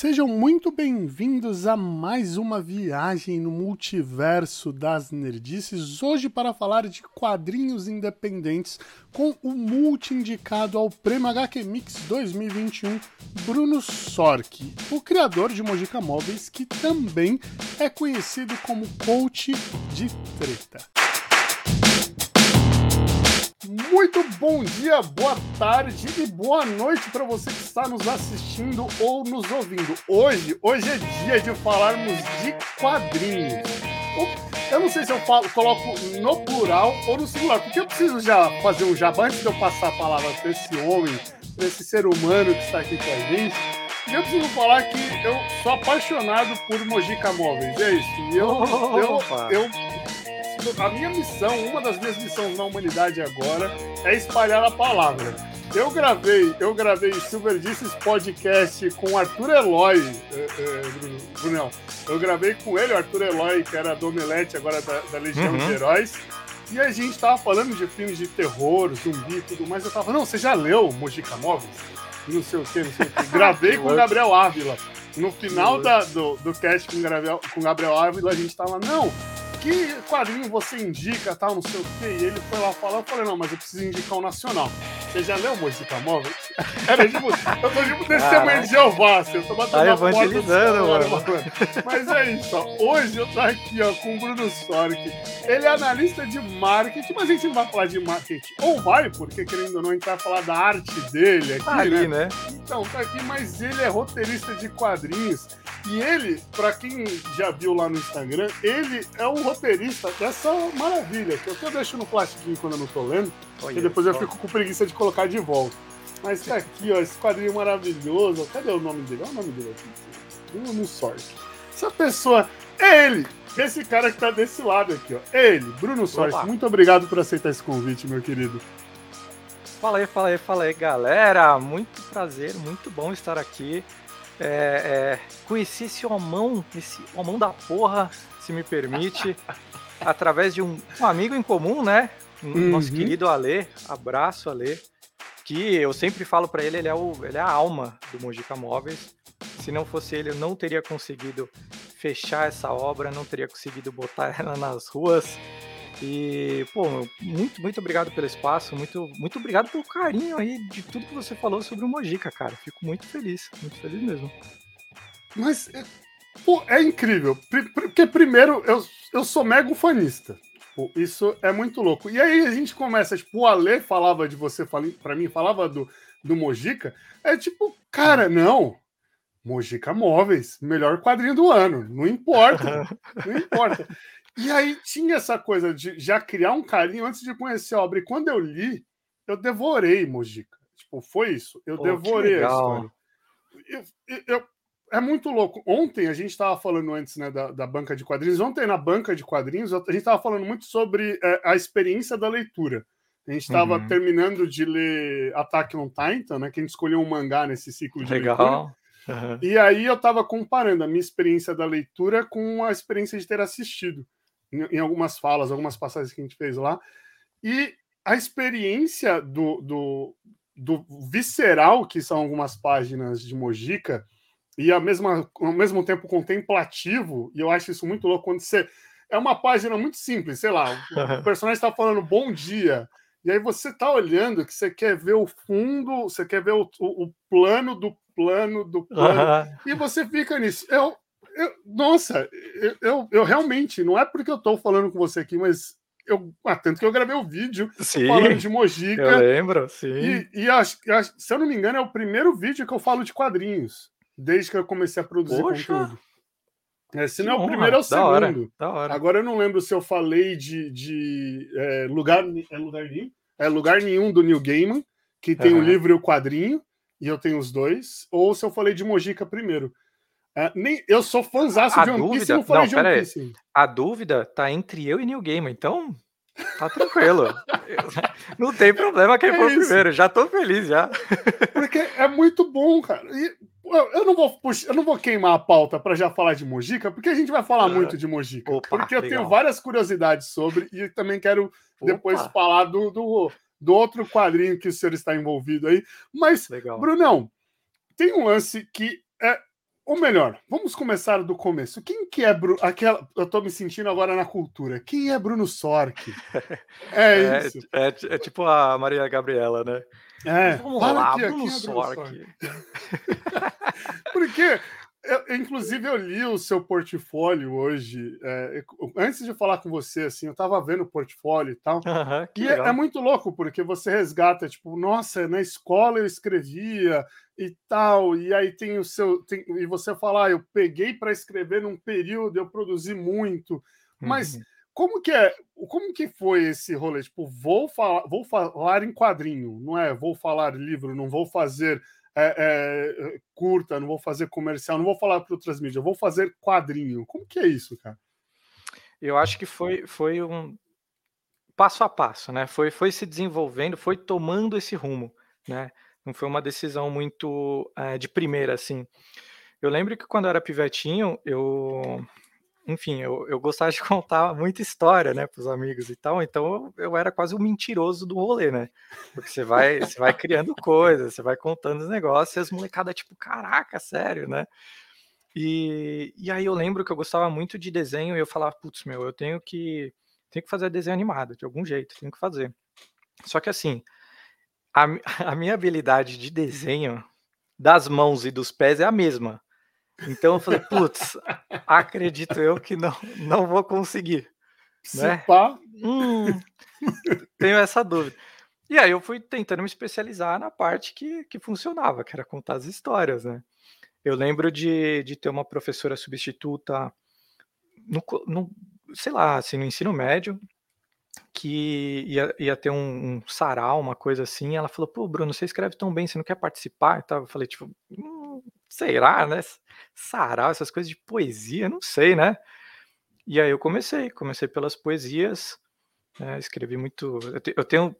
Sejam muito bem-vindos a mais uma viagem no multiverso das nerdices. Hoje para falar de quadrinhos independentes com o multi-indicado ao Prêmio HQ Mix 2021, Bruno Sork, o criador de Mojica Móveis, que também é conhecido como coach de treta. Muito bom dia, boa tarde e boa noite para você que está nos assistindo ou nos ouvindo. Hoje, hoje é dia de falarmos de quadrinhos. Eu não sei se eu falo, coloco no plural ou no singular, porque eu preciso já fazer um jabá antes de eu passar a palavra para esse homem, para esse ser humano que está aqui com a gente. E eu preciso falar que eu sou apaixonado por Mojica Móveis, é isso. E eu, eu, eu a minha missão, uma das minhas missões na humanidade agora é espalhar a palavra. Eu gravei, eu gravei Silver Disses podcast com o Arthur Eloy, é, é, Brunel. Eu gravei com ele, o Arthur Eloy, que era do Omelete, agora da, da Legião uhum. de Heróis. E a gente tava falando de filmes de terror, zumbi e tudo mais. Eu tava não, você já leu Mojica Móveis? Não sei o que, não sei o que. Gravei com o Gabriel Ávila. No final da, do, do cast com o Gabriel, com Gabriel Ávila, a gente tava, não, que quadrinho você indica, tal, não sei o quê. E ele foi lá falar, eu falei, não, mas eu preciso indicar o nacional. Você já leu Música Móvel? Era tipo, eu tô tipo testemunha de Jeová, assim, eu tô batendo tá porta do mano. Mas é isso, ó. Hoje eu tô aqui, ó, com o Bruno Sork. Ele é analista de marketing, mas a gente não vai falar de marketing. Ou vai, porque querendo ou não, a gente vai falar da arte dele aqui, tá ali, né? né? Então, tá aqui, mas ele é roteirista de quadrinhos. E ele, pra quem já viu lá no Instagram, ele é um roteirista dessa maravilha, que eu até deixo no plastiquinho quando eu não tô lendo, e depois eu fico com preguiça de colocar de volta. Mas tá aqui, ó, esse quadrinho maravilhoso. Cadê o nome dele? Olha o nome dele aqui. Bruno Sork. Essa pessoa é ele. Esse cara que tá desse lado aqui, ó. É ele, Bruno Sork. Muito obrigado por aceitar esse convite, meu querido. Fala aí, fala aí, fala aí, galera. Muito prazer, muito bom estar aqui. É, é, conheci esse homão, esse homão da porra, se me permite, através de um, um, amigo em comum, né? Uhum. Nosso querido Alê, abraço Alê, que eu sempre falo para ele, ele é, o, ele é a alma do Mojica Móveis. Se não fosse ele, eu não teria conseguido fechar essa obra, não teria conseguido botar ela nas ruas. E, pô, muito, muito obrigado pelo espaço, muito, muito obrigado pelo carinho aí de tudo que você falou sobre o Mojica, cara. Fico muito feliz, muito feliz mesmo. Mas, é, pô, é incrível. Porque, primeiro, eu, eu sou mega fanista. Tipo, isso é muito louco. E aí a gente começa, tipo, o Ale falava de você, para mim, falava do, do Mojica. É tipo, cara, não. Mojica Móveis, melhor quadrinho do ano. Não importa. não importa. E aí tinha essa coisa de já criar um carinho antes de conhecer a obra. E quando eu li, eu devorei Mojica. Tipo, foi isso. Eu devorei a história. Eu, eu, é muito louco. Ontem a gente estava falando antes né, da, da, banca de quadrinhos. Ontem, na banca de quadrinhos, a gente estava falando muito sobre é, a experiência da leitura. A gente estava uhum. terminando de ler Attack on Titan, né? Que a gente escolheu um mangá nesse ciclo de Legal. leitura. Uhum. E aí eu estava comparando a minha experiência da leitura com a experiência de ter assistido em algumas falas, algumas passagens que a gente fez lá. E a experiência do, do, do visceral, que são algumas páginas de Mojica, e a mesma, ao mesmo tempo contemplativo, e eu acho isso muito louco quando você. É uma página muito simples, sei lá, o personagem está falando bom dia, e aí você está olhando que você quer ver o fundo, você quer ver o, o, o plano do plano do plano, e você fica nisso. Eu, eu, nossa, eu, eu, eu, realmente, não é porque eu estou falando com você aqui, mas eu, ah, tanto que eu gravei o um vídeo sim, falando de Mojica. Eu lembro, sim. E, e acho, acho, se eu não me engano, é o primeiro vídeo que eu falo de quadrinhos, desde que eu comecei a produzir Poxa. conteúdo. É, se não é o primeiro, é o segundo. Hora, da hora. Agora eu não lembro se eu falei de, de é, lugar, é lugar nenhum. É lugar nenhum do Neil Gaiman, que tem uhum. o livro e o quadrinho, e eu tenho os dois, ou se eu falei de Mojica primeiro. É, nem, eu sou fãzaço de One dúvida, Piece, não falei não, de One Piece. Aí. A dúvida tá entre eu e New Gamer, então tá tranquilo. não tem problema quem é for isso. primeiro, já tô feliz já. Porque é muito bom, cara. E, eu não vou puxar, eu não vou queimar a pauta para já falar de Mojica, porque a gente vai falar muito de Mojica. Opa, porque eu legal. tenho várias curiosidades sobre e também quero depois Opa. falar do, do, do, outro quadrinho que o senhor está envolvido aí. Mas, legal. Brunão, tem um lance que é ou melhor, vamos começar do começo. Quem que é Bruno? Aquela, eu tô me sentindo agora na cultura. Quem é Bruno Sork? É, é isso. É, é, tipo a Maria Gabriela, né? É. Vamos lá, aqui, Bruno, é Sork. Porque eu, inclusive, eu li o seu portfólio hoje. É, antes de falar com você, assim, eu estava vendo o portfólio e tal. Uhum, e é, é, muito louco, porque você resgata, tipo, nossa, na escola eu escrevia e tal, e aí tem o seu. Tem, e você fala, ah, eu peguei para escrever num período, eu produzi muito. Mas uhum. como que é? Como que foi esse rolê? Tipo, vou falar, vou falar em quadrinho, não é? Vou falar livro, não vou fazer é, é, curta, não vou fazer comercial, não vou falar para outras mídias, vou fazer quadrinho. Como que é isso, cara? Eu acho que foi, foi um passo a passo, né? Foi, foi se desenvolvendo, foi tomando esse rumo, né? Não foi uma decisão muito é, de primeira, assim. Eu lembro que quando eu era pivetinho, eu enfim, eu, eu gostava de contar muita história, né, para os amigos e tal, então eu, era quase um mentiroso do rolê, né? Porque você vai, você vai criando coisas, você vai contando os negócios, e as molecadas, tipo, caraca, sério, né? E, e aí eu lembro que eu gostava muito de desenho e eu falava, putz, meu, eu tenho que, tenho que fazer desenho animado, de algum jeito, tenho que fazer. Só que assim, a, a minha habilidade de desenho das mãos e dos pés é a mesma. Então eu falei, putz, acredito eu que não, não vou conseguir. Né? Hum, tenho essa dúvida. E aí eu fui tentando me especializar na parte que, que funcionava, que era contar as histórias, né? Eu lembro de, de ter uma professora substituta no, no sei lá, assim, no ensino médio, que ia, ia ter um, um sarau, uma coisa assim. Ela falou: Pô, Bruno, você escreve tão bem, você não quer participar? Eu falei, tipo, hum, será, né? Sarau, essas coisas de poesia, não sei, né? E aí eu comecei, comecei pelas poesias, né, escrevi muito. Eu, te, eu, tenho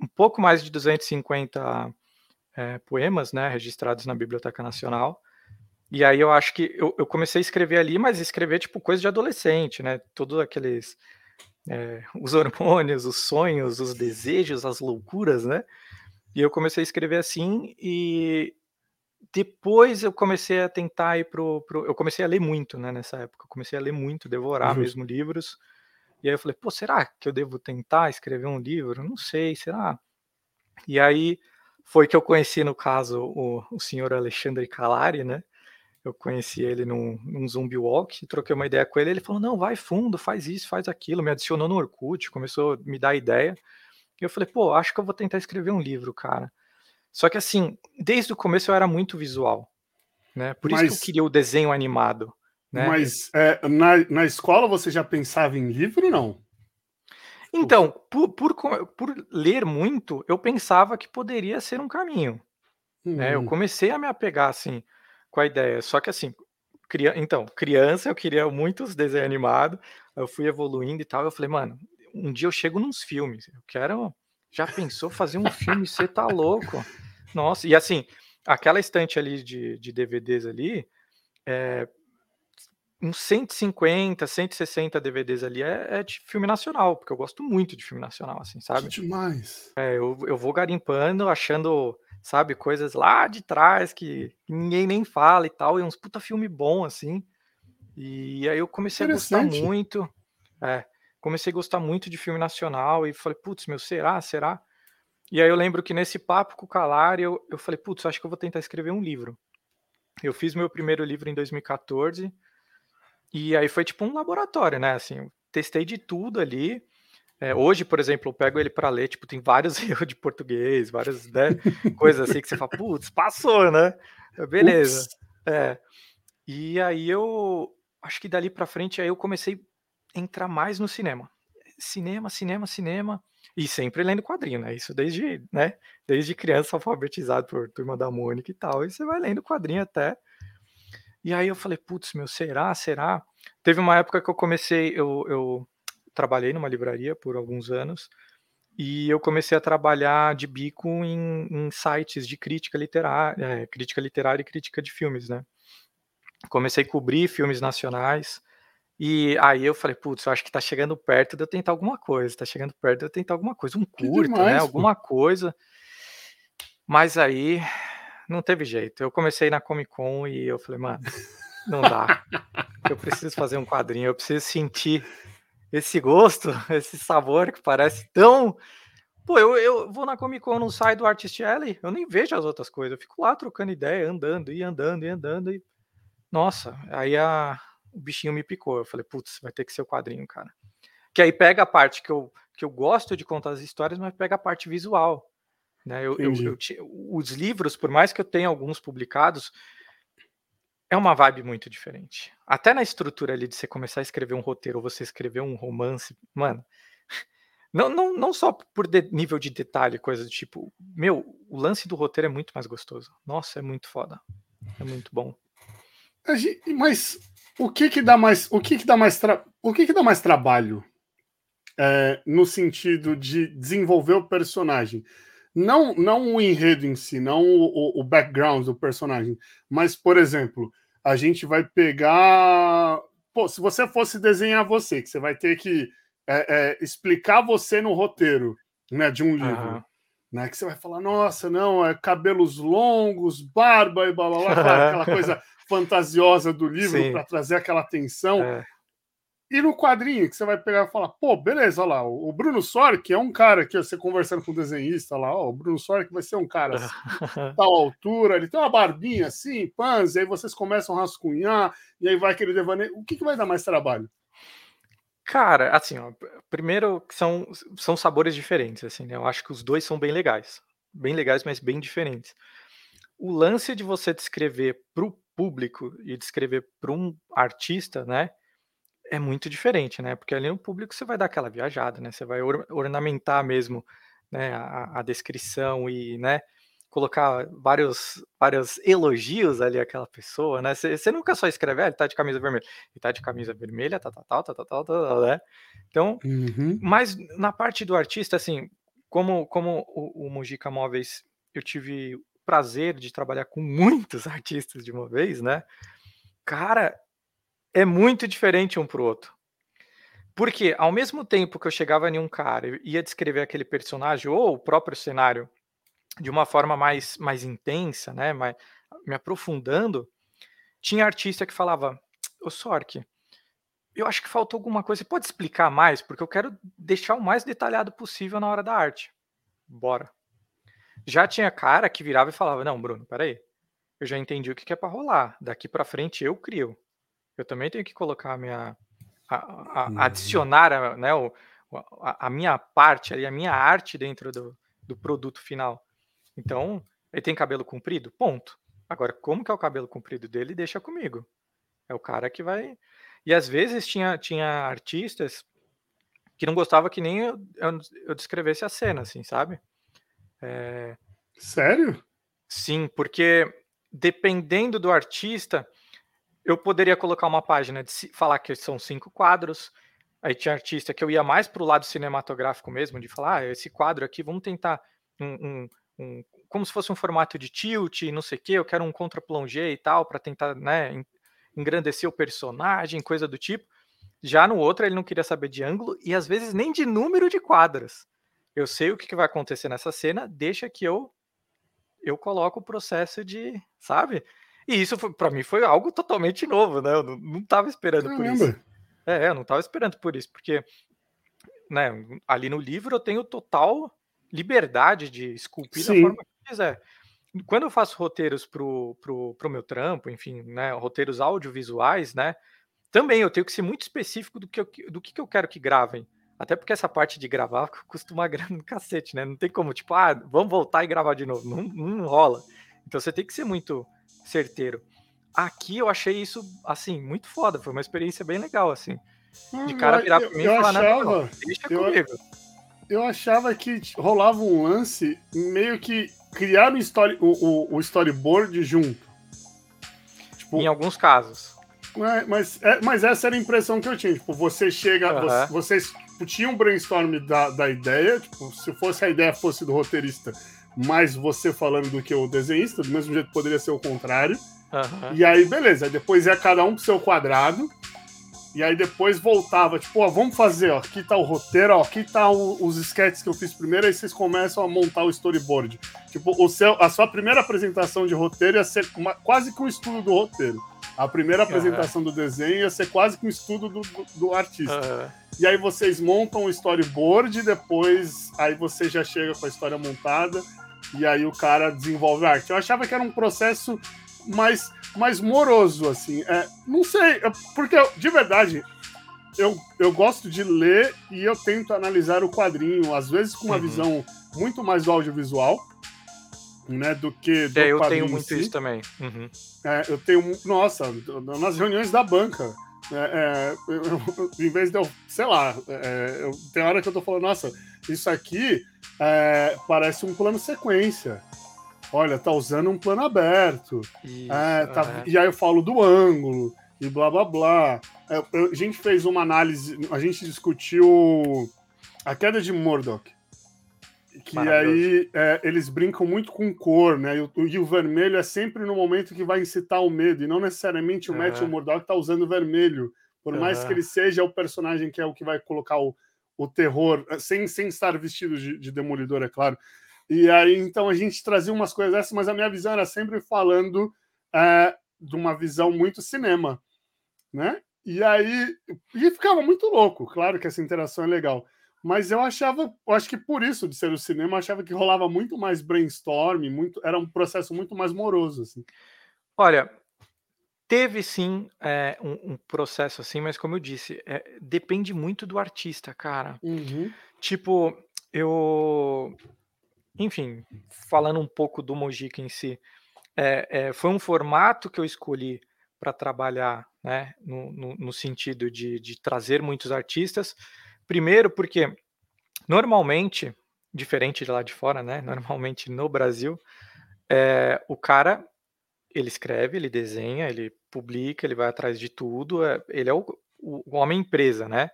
um pouco mais de 250 é, poemas, né, registrados na Biblioteca Nacional. E aí eu acho que eu, eu, comecei a escrever ali, mas escrever tipo coisa de adolescente, né? Todos aqueles é, os hormônios, os sonhos, os desejos, as loucuras, né? E eu comecei a escrever assim e depois eu comecei a tentar ir pro, pro, eu comecei a ler muito, né, nessa época. Eu comecei a ler muito, devorar uhum. mesmo livros. E aí eu falei, pô, será que eu devo tentar escrever um livro? Não sei, será? E aí foi que eu conheci, no caso, o, o senhor Alexandre Calari, né? Eu conheci ele num, num Zumbi Walk, troquei uma ideia com ele. Ele falou: Não, vai fundo, faz isso, faz aquilo. Me adicionou no Orkut, começou a me dar ideia. E eu falei: Pô, acho que eu vou tentar escrever um livro, cara. Só que assim, desde o começo eu era muito visual, né? Por mas, isso que eu queria o desenho animado. Né? Mas é, na, na escola você já pensava em livro, não? Então, por, por, por ler muito, eu pensava que poderia ser um caminho. Né? Eu hum. comecei a me apegar assim com a ideia. Só que assim, cria... então, criança eu queria muitos desenhos animados, eu fui evoluindo e tal. Eu falei, mano, um dia eu chego nos filmes, eu quero já pensou fazer um filme? Você tá louco? Nossa, e assim, aquela estante ali de, de DVDs ali, é, uns 150, 160 DVDs ali é, é, de filme nacional, porque eu gosto muito de filme nacional, assim, sabe? Que demais. É, eu, eu vou garimpando, achando, sabe, coisas lá de trás que ninguém nem fala e tal, e uns puta filme bom, assim. E aí eu comecei a gostar muito. É, comecei a gostar muito de filme nacional e falei, putz, meu, será? Será? E aí eu lembro que nesse papo com o Calari, eu, eu falei, putz, acho que eu vou tentar escrever um livro. Eu fiz meu primeiro livro em 2014, e aí foi tipo um laboratório, né? Assim, testei de tudo ali. É, hoje, por exemplo, eu pego ele para ler, tipo, tem vários erros de português, várias né, coisas assim que você fala, putz, passou, né? Beleza. É. E aí eu acho que dali para frente aí eu comecei entrar mais no cinema. Cinema, cinema, cinema. E sempre lendo quadrinho, né? Isso desde, né? Desde criança alfabetizado por Turma da Mônica e tal. E você vai lendo quadrinho até. E aí eu falei, putz, meu, será? Será? Teve uma época que eu comecei, eu, eu trabalhei numa livraria por alguns anos. E eu comecei a trabalhar de bico em, em sites de crítica literária, é, crítica literária e crítica de filmes, né? Comecei a cobrir filmes nacionais. E aí eu falei, putz, eu acho que tá chegando perto de eu tentar alguma coisa, tá chegando perto de eu tentar alguma coisa, um curto, né? Alguma coisa. Mas aí não teve jeito. Eu comecei na Comic Con e eu falei, mano, não dá. Eu preciso fazer um quadrinho, eu preciso sentir esse gosto, esse sabor que parece tão. Pô, eu, eu vou na Comic Con, não saio do Artist Alley, eu nem vejo as outras coisas, eu fico lá trocando ideia, andando, e andando, e andando, e. Nossa, aí a, o bichinho me picou. Eu falei, putz, vai ter que ser o quadrinho, cara. Que aí pega a parte que eu, que eu gosto de contar as histórias, mas pega a parte visual. Né? Eu, eu, eu, os livros, por mais que eu tenha alguns publicados, é uma vibe muito diferente. Até na estrutura ali de você começar a escrever um roteiro ou você escrever um romance, mano. Não, não, não só por de, nível de detalhe, coisa do tipo, meu, o lance do roteiro é muito mais gostoso. Nossa, é muito foda. É muito bom. Mas o que que dá mais, o que que dá mais, tra... o que que dá mais trabalho é, no sentido de desenvolver o personagem? Não, não o enredo em si, não o, o background do personagem, mas, por exemplo, a gente vai pegar. Pô, se você fosse desenhar você, que você vai ter que é, é, explicar você no roteiro né, de um livro. Uhum. Né, que você vai falar, nossa, não, é cabelos longos, barba e blá blá blá, aquela coisa fantasiosa do livro para trazer aquela tensão. É. E no quadrinho que você vai pegar e falar, pô, beleza, olha lá, o Bruno Sork é um cara que você conversando com o desenhista lá, ó, o Bruno Sork vai ser um cara assim, tal altura, ele tem uma barbinha assim, pans, e aí vocês começam a rascunhar, e aí vai aquele devaneio. O que, que vai dar mais trabalho? Cara, assim, ó, primeiro são, são sabores diferentes, assim, né? Eu acho que os dois são bem legais. Bem legais, mas bem diferentes. O lance de você descrever para o público e descrever para um artista, né? É muito diferente, né? Porque ali no público você vai dar aquela viajada, né? Você vai or ornamentar mesmo né, a, a, descrição e, né? Colocar vários, vários elogios ali àquela pessoa, né? Você nunca só escreve, ah, ele tá de camisa vermelha. Ele tá de camisa vermelha, tá, tá, tá, tá, tá, tá, tá, né? Então, uhum. mas na parte do artista, assim, como, como o, o Mujica Móveis, eu tive prazer de trabalhar com muitos artistas de uma vez, né? Cara, é muito diferente um pro outro. Porque ao mesmo tempo que eu chegava em um cara e ia descrever aquele personagem ou o próprio cenário de uma forma mais, mais intensa, né, mais, me aprofundando, tinha artista que falava: "Ô Sork, eu acho que faltou alguma coisa. Você pode explicar mais? Porque eu quero deixar o mais detalhado possível na hora da arte." Bora. Já tinha cara que virava e falava: "Não, Bruno, peraí. Eu já entendi o que é para rolar. Daqui para frente eu crio." Eu também tenho que colocar a minha. A, a, uhum. Adicionar a, né, o, a, minha parte ali, a minha arte dentro do, do produto final. Então, ele tem cabelo comprido? Ponto. Agora, como que é o cabelo comprido dele, deixa comigo. É o cara que vai. E às vezes tinha, tinha artistas que não gostava que nem eu, eu, eu descrevesse a cena, assim, sabe? É... Sério? Sim, porque dependendo do artista, eu poderia colocar uma página de falar que são cinco quadros. Aí tinha artista que eu ia mais para o lado cinematográfico mesmo, de falar, ah, esse quadro aqui, vamos tentar um, um, um, como se fosse um formato de tilt, não sei o quê, eu quero um contra-plongé e tal, para tentar né, engrandecer o personagem, coisa do tipo. Já no outro, ele não queria saber de ângulo e às vezes nem de número de quadros. Eu sei o que vai acontecer nessa cena, deixa que eu eu coloco o processo de, sabe? E isso para mim foi algo totalmente novo, né? Eu não, não tava esperando Caramba. por isso. É, eu não tava esperando por isso, porque né, ali no livro eu tenho total liberdade de esculpir Sim. da forma que eu quiser. Quando eu faço roteiros pro, pro, pro meu trampo, enfim, né, roteiros audiovisuais, né, também eu tenho que ser muito específico do que eu, do que, que eu quero que gravem. Até porque essa parte de gravar custa uma grana no cacete, né? Não tem como, tipo, ah, vamos voltar e gravar de novo. Não, não rola. Então você tem que ser muito certeiro. Aqui eu achei isso, assim, muito foda. Foi uma experiência bem legal, assim. De cara virar pra mim e falar, achava, não, deixa eu, comigo. Eu achava que rolava um lance meio que criar o, story, o, o, o storyboard junto. Tipo, em alguns casos. É, mas, é, mas essa era a impressão que eu tinha. Tipo, você chega, uhum. você, vocês tipo, tinham um brainstorm da, da ideia, tipo, se fosse a ideia fosse do roteirista, mais você falando do que o desenhista, do mesmo jeito poderia ser o contrário. Uhum. E aí, beleza, depois é cada um pro seu quadrado. E aí depois voltava, tipo, ó, vamos fazer, ó, aqui tá o roteiro, ó, aqui tá o, os sketches que eu fiz primeiro, aí vocês começam a montar o storyboard. Tipo, o seu, a sua primeira apresentação de roteiro ia ser uma, quase que um estudo do roteiro. A primeira apresentação uhum. do desenho ia ser quase que um estudo do, do, do artista. Uhum. E aí vocês montam o storyboard, depois aí você já chega com a história montada, e aí o cara desenvolve a arte. Eu achava que era um processo mais, mais moroso, assim. É, não sei, porque de verdade, eu, eu gosto de ler e eu tento analisar o quadrinho, às vezes com uma uhum. visão muito mais do audiovisual, né, do que do é, eu tenho muito si. isso também. Uhum. É, eu tenho, nossa, nas reuniões da banca, é, é, eu, eu, em vez de eu, sei lá, é, eu, tem hora que eu tô falando, nossa, isso aqui é, parece um plano sequência. Olha, tá usando um plano aberto. Isso, é, tá, e aí eu falo do ângulo e blá blá blá. a gente fez uma análise, a gente discutiu a queda de Murdoch que aí é, eles brincam muito com cor, né? E o, e o, vermelho é sempre no momento que vai incitar o medo, e não necessariamente o uhum. Matthew Murdock tá usando vermelho, por uhum. mais que ele seja o personagem que é o que vai colocar o, o terror, eh, sem, sem estar vestido de, de demolidor, é claro. E aí, então, a gente trazia umas coisas dessas, mas a minha visão era sempre falando é, de uma visão muito cinema, né? E aí, e ficava muito louco, claro que essa interação é legal. Mas eu achava, eu acho que por isso de ser o cinema, eu achava que rolava muito mais brainstorm, muito, era um processo muito mais moroso. Assim. Olha, teve sim é, um, um, processo assim, mas como eu disse, é, depende muito do artista, cara. Uhum. Tipo, eu. Enfim, falando um pouco do Mojica em si, é, é foi um formato que eu escolhi para trabalhar, né, no, no, no sentido de, de trazer muitos artistas Primeiro, porque normalmente, diferente de lá de fora, né? Normalmente no Brasil, é, o cara ele escreve, ele desenha, ele publica, ele vai atrás de tudo, é, ele é o, o, homem empresa, né?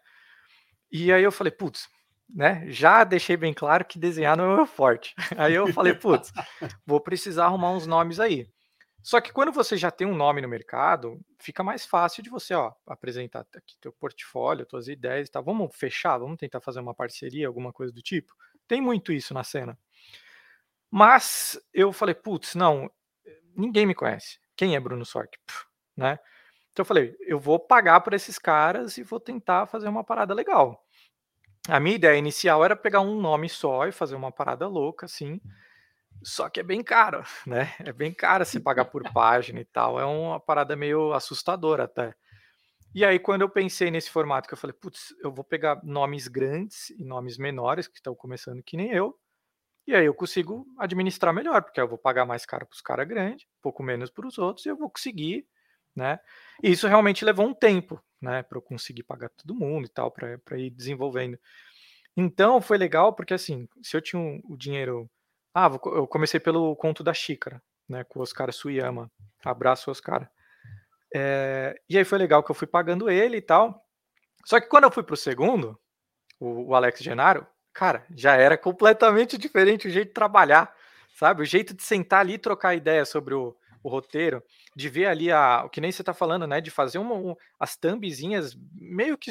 E aí eu falei, putz, né? Já deixei bem claro que desenhar não é meu forte. Aí eu falei, putz, vou precisar arrumar uns nomes aí. Só que quando você já tem um nome no mercado, fica mais fácil de você ó, apresentar aqui teu portfólio, tuas ideias e tal. Vamos fechar, vamos tentar fazer uma parceria, alguma coisa do tipo. Tem muito isso na cena. Mas eu falei, putz, não, ninguém me conhece. Quem é Bruno Sork? Né? Então eu falei, eu vou pagar por esses caras e vou tentar fazer uma parada legal. A minha ideia inicial era pegar um nome só e fazer uma parada louca, assim. Só que é bem caro, né? É bem caro se pagar por página e tal. É uma parada meio assustadora até. E aí, quando eu pensei nesse formato, que eu falei, putz, eu vou pegar nomes grandes e nomes menores que estão começando que nem eu, e aí eu consigo administrar melhor, porque eu vou pagar mais caro para os caras grandes, um pouco menos para os outros, e eu vou conseguir, né? E isso realmente levou um tempo, né, para eu conseguir pagar todo mundo e tal, para ir desenvolvendo. Então foi legal, porque assim, se eu tinha o dinheiro ah, eu comecei pelo conto da xícara, né, com o Oscar Suyama. Abraço, Oscar. É, e aí foi legal que eu fui pagando ele e tal. Só que quando eu fui pro segundo, o, o Alex Genaro, cara, já era completamente diferente o jeito de trabalhar, sabe? O jeito de sentar ali e trocar ideia sobre o, o roteiro, de ver ali a, o que nem você tá falando, né? De fazer uma, um, as thumbzinhas meio que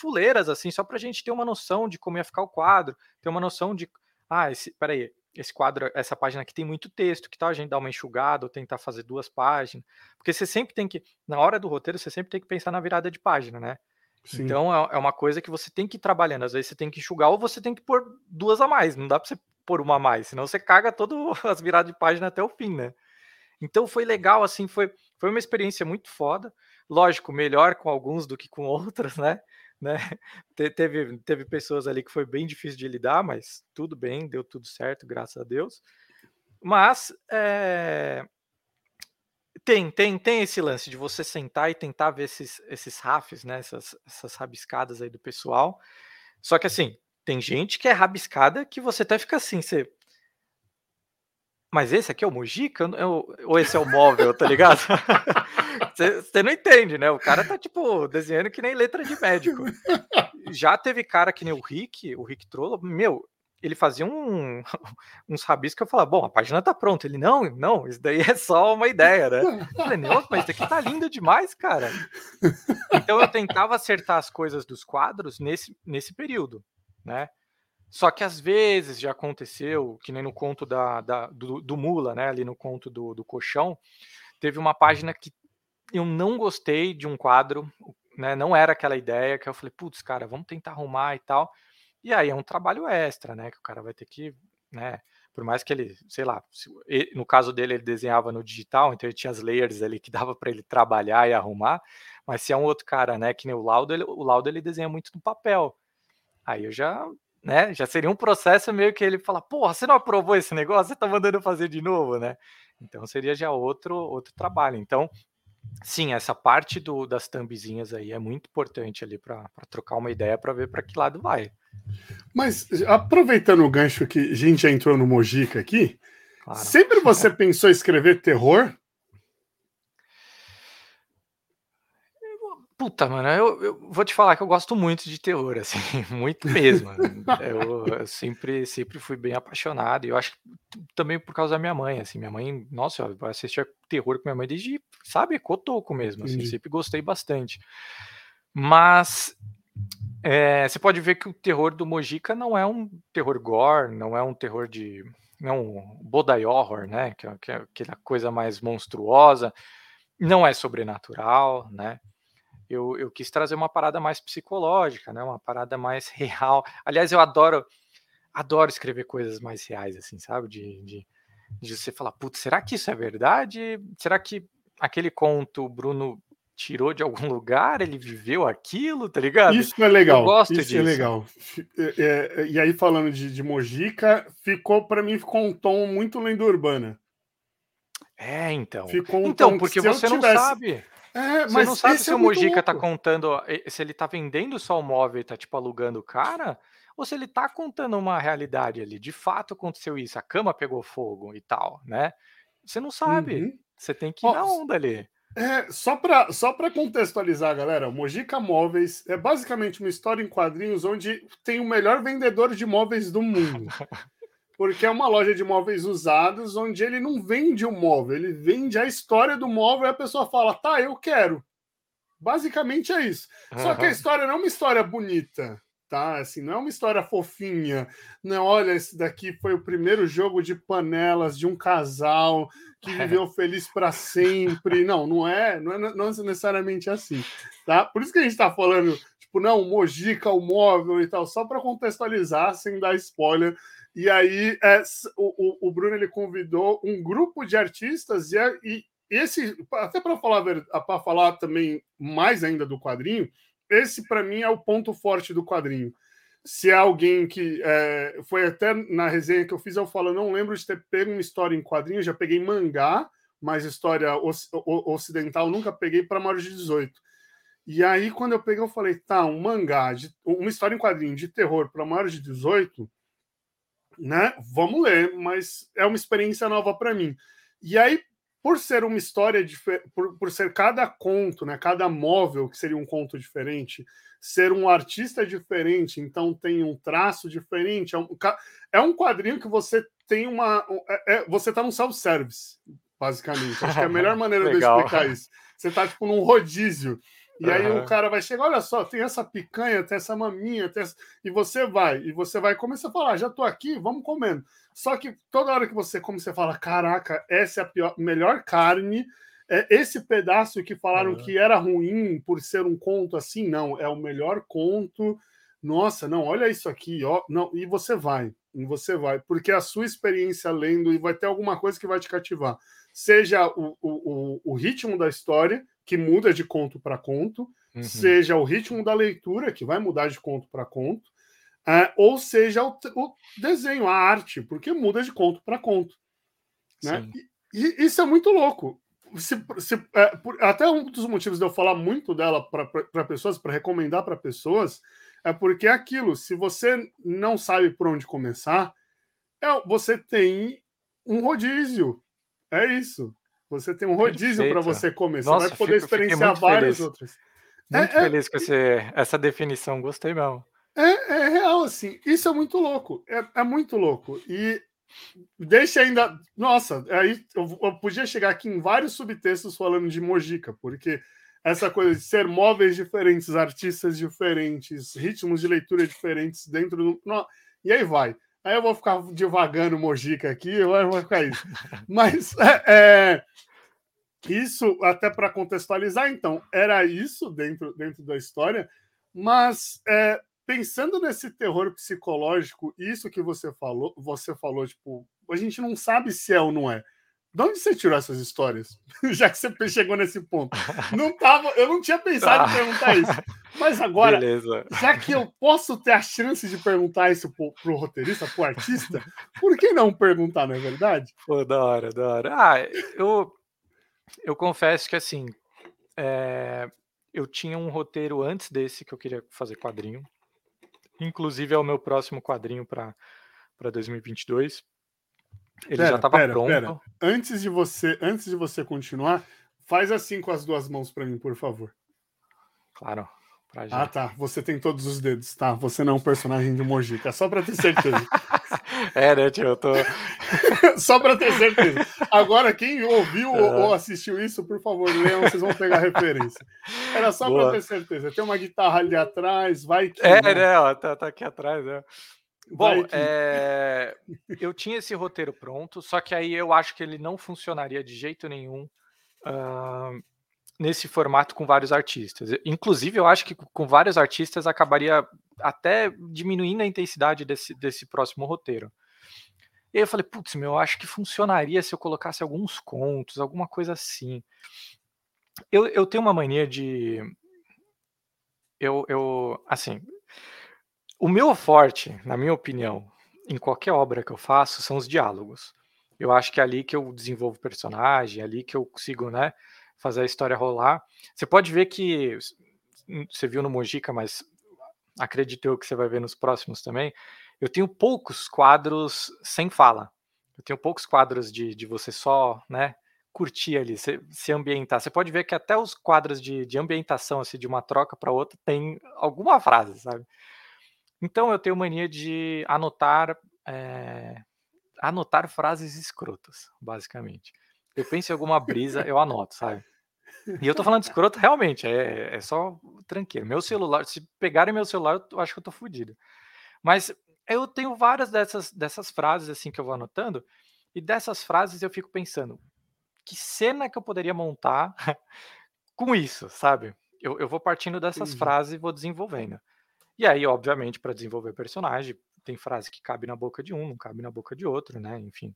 fuleiras, assim, só pra gente ter uma noção de como ia ficar o quadro, ter uma noção de. Ah, esse, peraí, esse quadro, essa página aqui tem muito texto, que tal a gente dar uma enxugada ou tentar fazer duas páginas? Porque você sempre tem que, na hora do roteiro, você sempre tem que pensar na virada de página, né? Sim. Então é, é uma coisa que você tem que ir trabalhando. Às vezes você tem que enxugar ou você tem que pôr duas a mais. Não dá para você pôr uma a mais, senão você caga todas as viradas de página até o fim, né? Então foi legal, assim, foi, foi uma experiência muito foda. Lógico, melhor com alguns do que com outros, né? né? Te, teve, teve pessoas ali que foi bem difícil de lidar, mas tudo bem, deu tudo certo, graças a Deus. Mas é, tem, tem, tem esse lance de você sentar e tentar ver esses, esses rafes, né? Essas, essas rabiscadas aí do pessoal. Só que assim, tem gente que é rabiscada que você até fica assim, você. Mas esse aqui é o Mojica? Ou esse é o móvel, tá ligado? Você não entende, né? O cara tá, tipo, desenhando que nem letra de médico. Já teve cara que nem o Rick, o Rick Trollo, meu, ele fazia um, uns rabiscos que eu falava, bom, a página tá pronta. Ele, não, não, isso daí é só uma ideia, né? Eu falei, nossa, mas isso aqui tá lindo demais, cara. Então eu tentava acertar as coisas dos quadros nesse, nesse período, né? Só que às vezes já aconteceu, que nem no conto da, da do, do, Mula, né? Ali no conto do, do colchão, teve uma página que eu não gostei de um quadro, né? Não era aquela ideia que eu falei, putz, cara, vamos tentar arrumar e tal. E aí é um trabalho extra, né? Que o cara vai ter que, né? Por mais que ele, sei lá, no caso dele ele desenhava no digital, então ele tinha as layers ali que dava para ele trabalhar e arrumar. Mas se é um outro cara, né? Que nem o Laudo, ele, o Laudo ele desenha muito no papel. Aí eu já, né? Já seria um processo meio que ele fala, porra, você não aprovou esse negócio, você tá mandando fazer de novo, né? Então seria já outro outro trabalho. Então Sim, essa parte do, das thumbzinhas aí é muito importante ali para trocar uma ideia para ver para que lado vai. Mas aproveitando o gancho que a gente já entrou no Mojica aqui, claro. sempre você pensou em escrever terror? Puta, mano, eu, eu, vou te falar que eu gosto muito de terror, assim, muito mesmo. eu, eu, sempre, sempre fui bem apaixonado, e eu acho que também por causa da minha mãe, assim, minha mãe, nossa, eu assistia terror com minha mãe desde, sabe, cotoco mesmo, assim, sempre gostei bastante. Mas é, você pode ver que o terror do Mojica não é um terror gore, não é um terror de. não é bodai horror, né? Que, é, que é aquela coisa mais monstruosa, não é sobrenatural, né? Eu, eu quis trazer uma parada mais psicológica, né? Uma parada mais real. Aliás, eu adoro adoro escrever coisas mais reais, assim, sabe? De, de, de você falar, putz, será que isso é verdade? Será que aquele conto o Bruno tirou de algum lugar? Ele viveu aquilo, tá ligado? Isso é legal. Eu gosto isso é disso. é legal. É, é, e aí, falando de, de Mojica, ficou, para mim, ficou um tom muito lenda urbana. É, então. Ficou um então, tom porque você não sabe. É, mas Você não sabe se é o Mojica tá contando, se ele tá vendendo só o móvel e tá tipo alugando o cara, ou se ele tá contando uma realidade ali. De fato aconteceu isso, a cama pegou fogo e tal, né? Você não sabe. Uhum. Você tem que ir Ó, na onda ali. É, só para só contextualizar, galera, o Mojica Móveis é basicamente uma história em quadrinhos onde tem o melhor vendedor de móveis do mundo. porque é uma loja de móveis usados onde ele não vende o móvel, ele vende a história do móvel e a pessoa fala, tá, eu quero. Basicamente é isso. Uhum. Só que a história não é uma história bonita, tá? Assim, não é uma história fofinha. Não, olha, esse daqui foi o primeiro jogo de panelas de um casal que viveu feliz para sempre. Não, não é, não é, não é necessariamente assim, tá? Por isso que a gente está falando, tipo, não, Mojica, o móvel e tal, só para contextualizar, sem dar spoiler e aí é, o, o, Bruno ele convidou um grupo de artistas e, é, e esse até para falar para falar também mais ainda do quadrinho, esse para mim é o ponto forte do quadrinho. Se é alguém que é, foi até na resenha que eu fiz, eu falo, não lembro de ter pego uma história em quadrinho, já peguei mangá, mas história ocidental nunca peguei para maior de 18. E aí, quando eu peguei, eu falei, tá, um mangá, de, uma história em quadrinho de terror para maior de 18, né? Vamos ler, mas é uma experiência nova para mim. E aí, por ser uma história por, por ser cada conto, né, cada móvel que seria um conto diferente, ser um artista diferente, então tem um traço diferente, é um, é um quadrinho que você tem uma, é, é, você está num self-service, basicamente. Acho que é a melhor maneira de eu explicar isso. Você está tipo num rodízio. E aí o cara vai chegar, olha só, tem essa picanha, tem essa maminha, tem essa... e você vai, e você vai começar a falar, já tô aqui, vamos comendo. Só que toda hora que você come, você fala, caraca, essa é a pior, melhor carne, é esse pedaço que falaram uhum. que era ruim por ser um conto assim, não, é o melhor conto. Nossa, não, olha isso aqui, ó, não, e você vai, e você vai, porque a sua experiência lendo e vai ter alguma coisa que vai te cativar. Seja o, o, o ritmo da história, que muda de conto para conto, uhum. seja o ritmo da leitura, que vai mudar de conto para conto, é, ou seja o, o, desenho, a arte, porque muda de conto para conto. Né? E, e, isso é muito louco. Se, se, é, por, até um dos motivos de eu falar muito dela para pessoas, para recomendar para pessoas, é porque é aquilo: se você não sabe por onde começar, é, você tem um rodízio. É isso. Você tem um rodízio para você comer. Nossa, você vai poder fico, experienciar várias outras. Muito é, é feliz é, com esse, essa definição, gostei mesmo. É, é real, assim, isso é muito louco. É, é muito louco. E deixa ainda. Nossa, aí eu, eu, podia chegar aqui em vários subtextos falando de Mojica, porque essa coisa de ser móveis diferentes, artistas diferentes, ritmos de leitura diferentes dentro do. E aí vai. Aí eu vou ficar devagando Mojica aqui, vai ficar isso. Mas é, é, isso, até para contextualizar, então, era isso dentro, dentro da história, mas é, pensando nesse terror psicológico, isso que você falou, você falou, tipo, a gente não sabe se é ou não é. De onde você tirou essas histórias? Já que você chegou nesse ponto. Não tava, eu não tinha pensado em perguntar isso. Mas agora, Beleza. já que eu posso ter a chance de perguntar isso pro, pro roteirista, pro artista, por que não perguntar, não é verdade? Pô, da hora, da hora. Ah, eu, eu confesso que assim, é, eu tinha um roteiro antes desse que eu queria fazer quadrinho. Inclusive é o meu próximo quadrinho para 2022. Ele pera, já estava pronto. Pera. Antes de você, antes de você continuar, faz assim com as duas mãos para mim, por favor. Claro. Ah, tá. Você tem todos os dedos, tá? Você não é um personagem de Mojica, só para ter certeza. é, né, tio? Eu tô. só para ter certeza. Agora, quem ouviu ou assistiu isso, por favor, leiam, vocês vão pegar referência. Era só para ter certeza. Tem uma guitarra ali atrás, vai que. É, né? né ó, tá, tá aqui atrás, né? Bom, é... eu tinha esse roteiro pronto, só que aí eu acho que ele não funcionaria de jeito nenhum uh, nesse formato com vários artistas. Inclusive, eu acho que com vários artistas acabaria até diminuindo a intensidade desse, desse próximo roteiro. E eu falei, putz, meu, eu acho que funcionaria se eu colocasse alguns contos, alguma coisa assim. Eu, eu tenho uma mania de. Eu, eu, assim, o meu forte, na minha opinião, em qualquer obra que eu faço, são os diálogos. Eu acho que é ali que eu desenvolvo personagem, é ali que eu consigo, né, fazer a história rolar. Você pode ver que você viu no Mojica, mas acredito eu que você vai ver nos próximos também. Eu tenho poucos quadros sem fala. Eu tenho poucos quadros de, de você só, né, curtir ali, se, se ambientar. Você pode ver que até os quadros de, de ambientação, assim, de uma troca para outra, tem alguma frase, sabe? Então eu tenho mania de anotar é, anotar frases escrotas, basicamente. Eu penso em alguma brisa, eu anoto, sabe? E eu tô falando escroto, realmente, é, é só tranquilo. Meu celular, se pegarem meu celular, eu acho que eu tô fodido. Mas eu tenho várias dessas, dessas frases assim que eu vou anotando, e dessas frases eu fico pensando, que cena que eu poderia montar com isso, sabe? Eu, eu vou partindo dessas frases e vou desenvolvendo. E aí, obviamente, para desenvolver personagem, tem frase que cabe na boca de um, não cabe na boca de outro, né? Enfim,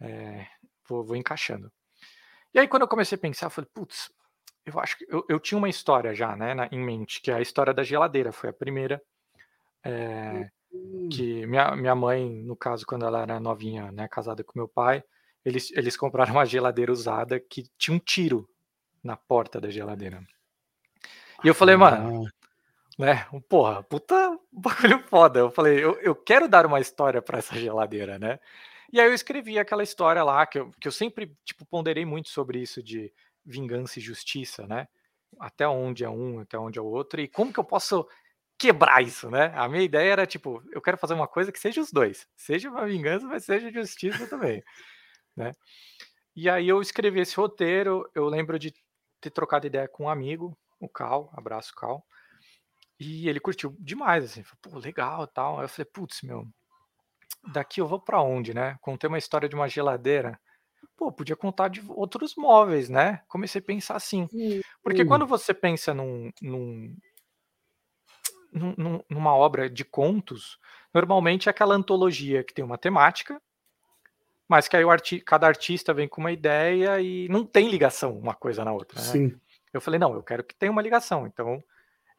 é, vou, vou, encaixando. E aí, quando eu comecei a pensar, eu falei, putz, eu acho que eu, eu, tinha uma história já, né, na, em mente, que é a história da geladeira, foi a primeira. É, que minha, minha mãe, no caso, quando ela era novinha, né, casada com meu pai, eles, eles compraram uma geladeira usada que tinha um tiro na porta da geladeira. E eu falei, mano, né? Porra, puta bagulho foda. Eu falei, eu, eu quero dar uma história para essa geladeira, né? E aí eu escrevi aquela história lá, que eu, que eu sempre, tipo, ponderei muito sobre isso de vingança e justiça, né? Até onde é um, até onde é o outro, e como que eu posso quebrar isso, né? A minha ideia era, tipo, eu quero fazer uma coisa que seja os dois. Seja uma vingança, mas seja justiça também, né? E aí eu escrevi esse roteiro, eu lembro de ter trocado ideia com um amigo, o Cal, abraço Cal, e ele curtiu demais, assim, falou, pô, legal tal. Aí eu falei, putz, meu, daqui eu vou para onde, né? Contei uma história de uma geladeira. Pô, podia contar de outros móveis, né? Comecei a pensar assim. Porque quando você pensa num, num, num, numa obra de contos, normalmente é aquela antologia que tem uma temática, mas que aí arti cada artista vem com uma ideia e não tem ligação uma coisa na outra. Né? Sim. Eu falei, não, eu quero que tenha uma ligação. Então,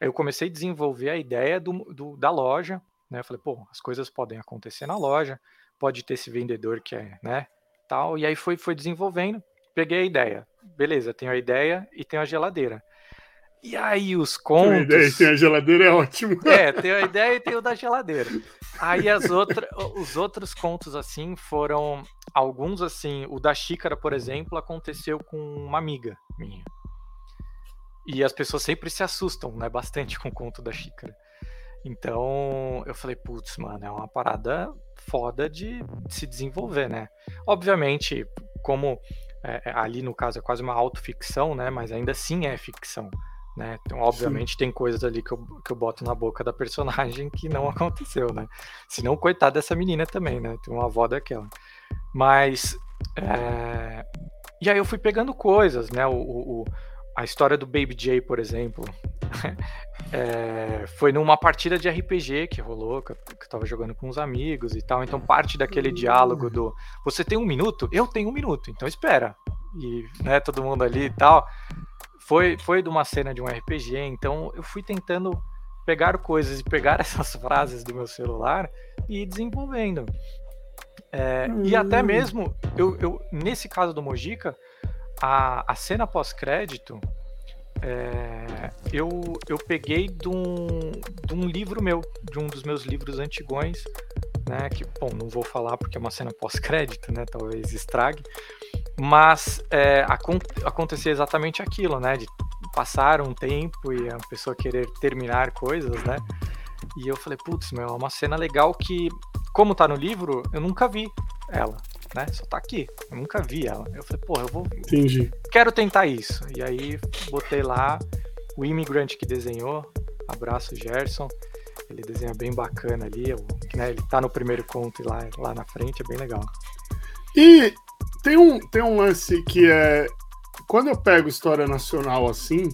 eu comecei a desenvolver a ideia do, do, da loja, né? Eu falei, pô, as coisas podem acontecer na loja, pode ter esse vendedor que é, né, tal. E aí foi, foi desenvolvendo, peguei a ideia. Beleza, tenho a ideia e tenho a geladeira. E aí os contos... Tem a ideia e tem a geladeira é ótimo. É, tenho a ideia e tenho o da geladeira. Aí as outras, os outros contos, assim, foram... Alguns, assim, o da xícara, por exemplo, aconteceu com uma amiga minha. E as pessoas sempre se assustam, né, bastante com o conto da xícara. Então eu falei, putz, mano, é uma parada foda de, de se desenvolver, né? Obviamente, como é, é, ali no caso é quase uma autoficção, né? Mas ainda assim é ficção. Né? Então, obviamente, Sim. tem coisas ali que eu, que eu boto na boca da personagem que não aconteceu, né? Se não, coitada dessa menina também, né? Tem uma avó daquela. Mas. É... E aí eu fui pegando coisas, né? O, o, a história do Baby J, por exemplo. é... Foi numa partida de RPG que rolou, que eu, que eu tava jogando com uns amigos e tal. Então, parte daquele hum. diálogo do você tem um minuto? Eu tenho um minuto, então espera. E, né, todo mundo ali e tal foi, foi de uma cena de um RPG, então eu fui tentando pegar coisas e pegar essas frases do meu celular e ir desenvolvendo. É, hum. E até mesmo, eu, eu, nesse caso do Mojica, a, a cena pós-crédito, é, eu, eu peguei de um, de um livro meu, de um dos meus livros antigões, né? Que, bom, não vou falar porque é uma cena pós-crédito, né? Talvez estrague. Mas é, acontecia exatamente aquilo, né? De passar um tempo e a pessoa querer terminar coisas, né? E eu falei, putz, meu, é uma cena legal que, como tá no livro, eu nunca vi ela, né? Só tá aqui, eu nunca vi ela. Eu falei, pô, eu vou. Entendi. Quero tentar isso. E aí botei lá o imigrante que desenhou, abraço Gerson. Ele desenha bem bacana ali, né? Ele tá no primeiro conto lá, lá na frente, é bem legal. E tem um, tem um lance que é. Quando eu pego história nacional assim,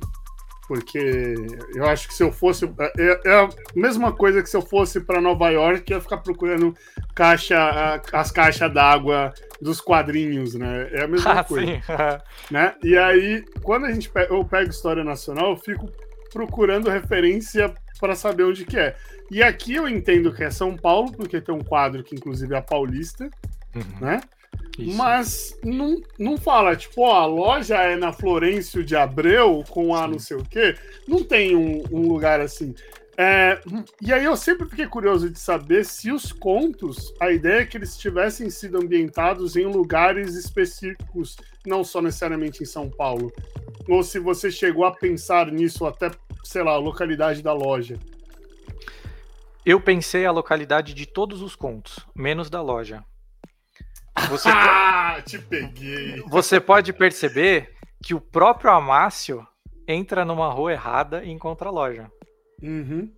porque eu acho que se eu fosse. É, é a mesma coisa que se eu fosse para Nova York, ia ficar procurando caixa, as caixas d'água dos quadrinhos, né? É a mesma ah, coisa. Né? E aí, quando a gente eu pego história nacional, eu fico procurando referência para saber onde que é. E aqui eu entendo que é São Paulo, porque tem um quadro que inclusive é paulista, uhum. né? Isso. Mas não, não fala, tipo, ó, a loja é na Florencio de Abreu com a Sim. não sei o quê. Não tem um, um lugar assim. É, e aí eu sempre fiquei curioso de saber se os contos, a ideia é que eles tivessem sido ambientados em lugares específicos, não só necessariamente em São Paulo. Ou se você chegou a pensar nisso até, sei lá, a localidade da loja. Eu pensei a localidade de todos os contos, menos da loja. Você ah, te peguei. Você pode perceber que o próprio Amácio entra numa rua errada e encontra a loja. Uhum.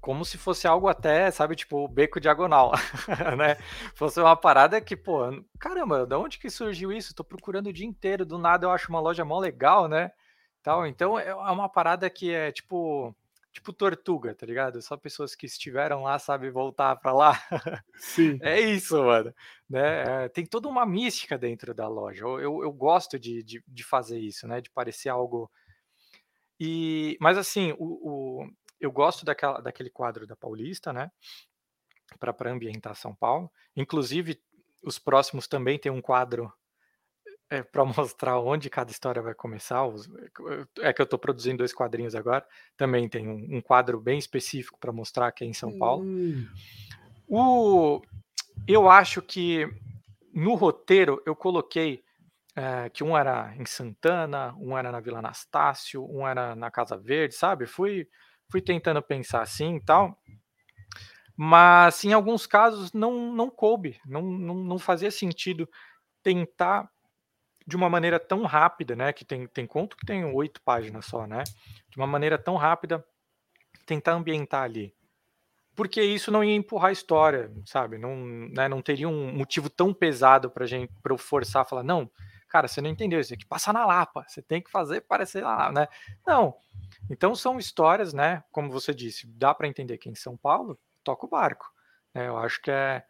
Como se fosse algo até, sabe, tipo, beco diagonal, né? Fosse uma parada que, pô, caramba, da onde que surgiu isso? Tô procurando o dia inteiro, do nada eu acho uma loja mó legal, né? Tal, então é uma parada que é, tipo, tipo tortuga, tá ligado? Só pessoas que estiveram lá sabem voltar para lá. Sim. É isso, mano. Né? É, tem toda uma mística dentro da loja. Eu, eu, eu gosto de, de, de, fazer isso, né? De parecer algo. E, mas assim, o, o, eu gosto daquela, daquele quadro da Paulista, né? Para ambientar São Paulo. Inclusive, os próximos também tem um quadro é, para mostrar onde cada história vai começar. É que eu estou produzindo dois quadrinhos agora. Também tem um, um quadro bem específico para mostrar que é em São Paulo. Hum. O, eu acho que no roteiro eu coloquei é, que um era em Santana, um era na Vila Anastácio, um era na Casa Verde, sabe? Fui, fui tentando pensar assim e tal. Mas em alguns casos não, não coube, não, não, não fazia sentido tentar de uma maneira tão rápida, né? Que tem, tem conto que tem oito páginas só, né? De uma maneira tão rápida, tentar ambientar ali. Porque isso não ia empurrar a história, sabe? Não, né, não teria um motivo tão pesado pra gente, pra eu forçar a falar, não, cara, você não entendeu, isso aqui passa na Lapa, você tem que fazer parecer lá, né? Não. Então são histórias, né? Como você disse, dá para entender que em São Paulo toca o barco. Né? Eu acho que é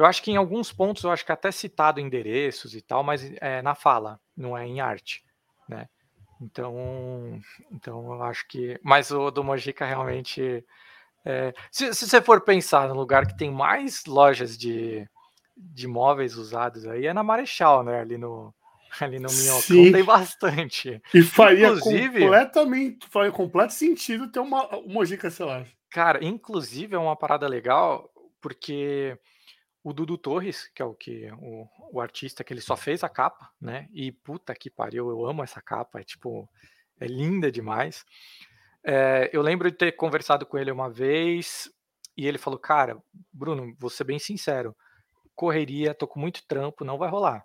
eu acho que em alguns pontos, eu acho que até citado endereços e tal, mas é na fala, não é em arte, né? Então, então eu acho que. Mas o do Mojica realmente. É... Se, se, você for pensar no lugar que tem mais lojas de, de móveis usados aí, é na Marechal, né? Ali no, ali no Minhocão tem bastante. E faria inclusive, completamente, faria completo sentido ter uma, uma Mojica, sei lá. Cara, inclusive é uma parada legal, porque o Dudu Torres, que é o que o, o artista que ele só fez a capa, né? E puta que pariu, eu amo essa capa, é tipo, é linda demais. É, eu lembro de ter conversado com ele uma vez e ele falou, cara, Bruno, vou ser bem sincero, correria, tô com muito trampo, não vai rolar.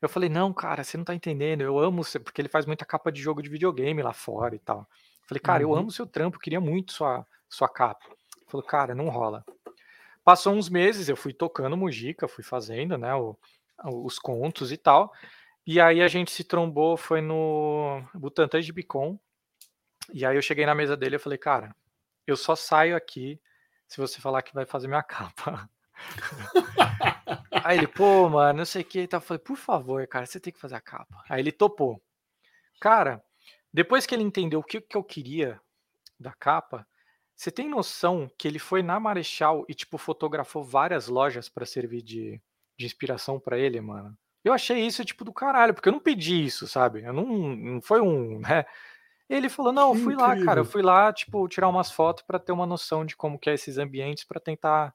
Eu falei, não, cara, você não tá entendendo, eu amo você, porque ele faz muita capa de jogo de videogame lá fora e tal. Eu falei, cara, uhum. eu amo seu trampo, queria muito sua, sua capa. Ele falou, cara, não rola. Passou uns meses, eu fui tocando Mujica, fui fazendo, né, o, os contos e tal. E aí a gente se trombou, foi no Butantan de Bicom. E aí eu cheguei na mesa dele e falei, cara, eu só saio aqui se você falar que vai fazer minha capa. Aí ele, pô, mano, não sei o que. Então eu falei, por favor, cara, você tem que fazer a capa. Aí ele topou. Cara, depois que ele entendeu o que, que eu queria da capa, você tem noção que ele foi na Marechal e, tipo, fotografou várias lojas para servir de, de inspiração para ele, mano? Eu achei isso, tipo, do caralho, porque eu não pedi isso, sabe? Eu não, não foi um, né? Ele falou, não, eu fui lá, cara, eu fui lá, tipo, tirar umas fotos para ter uma noção de como que é esses ambientes para tentar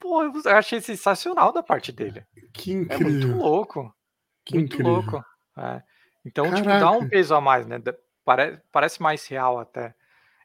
pô, eu achei sensacional da parte dele. Que incrível. É muito louco. Que muito incrível. louco. É. Então, Caraca. tipo, dá um peso a mais, né? Parece, parece mais real até.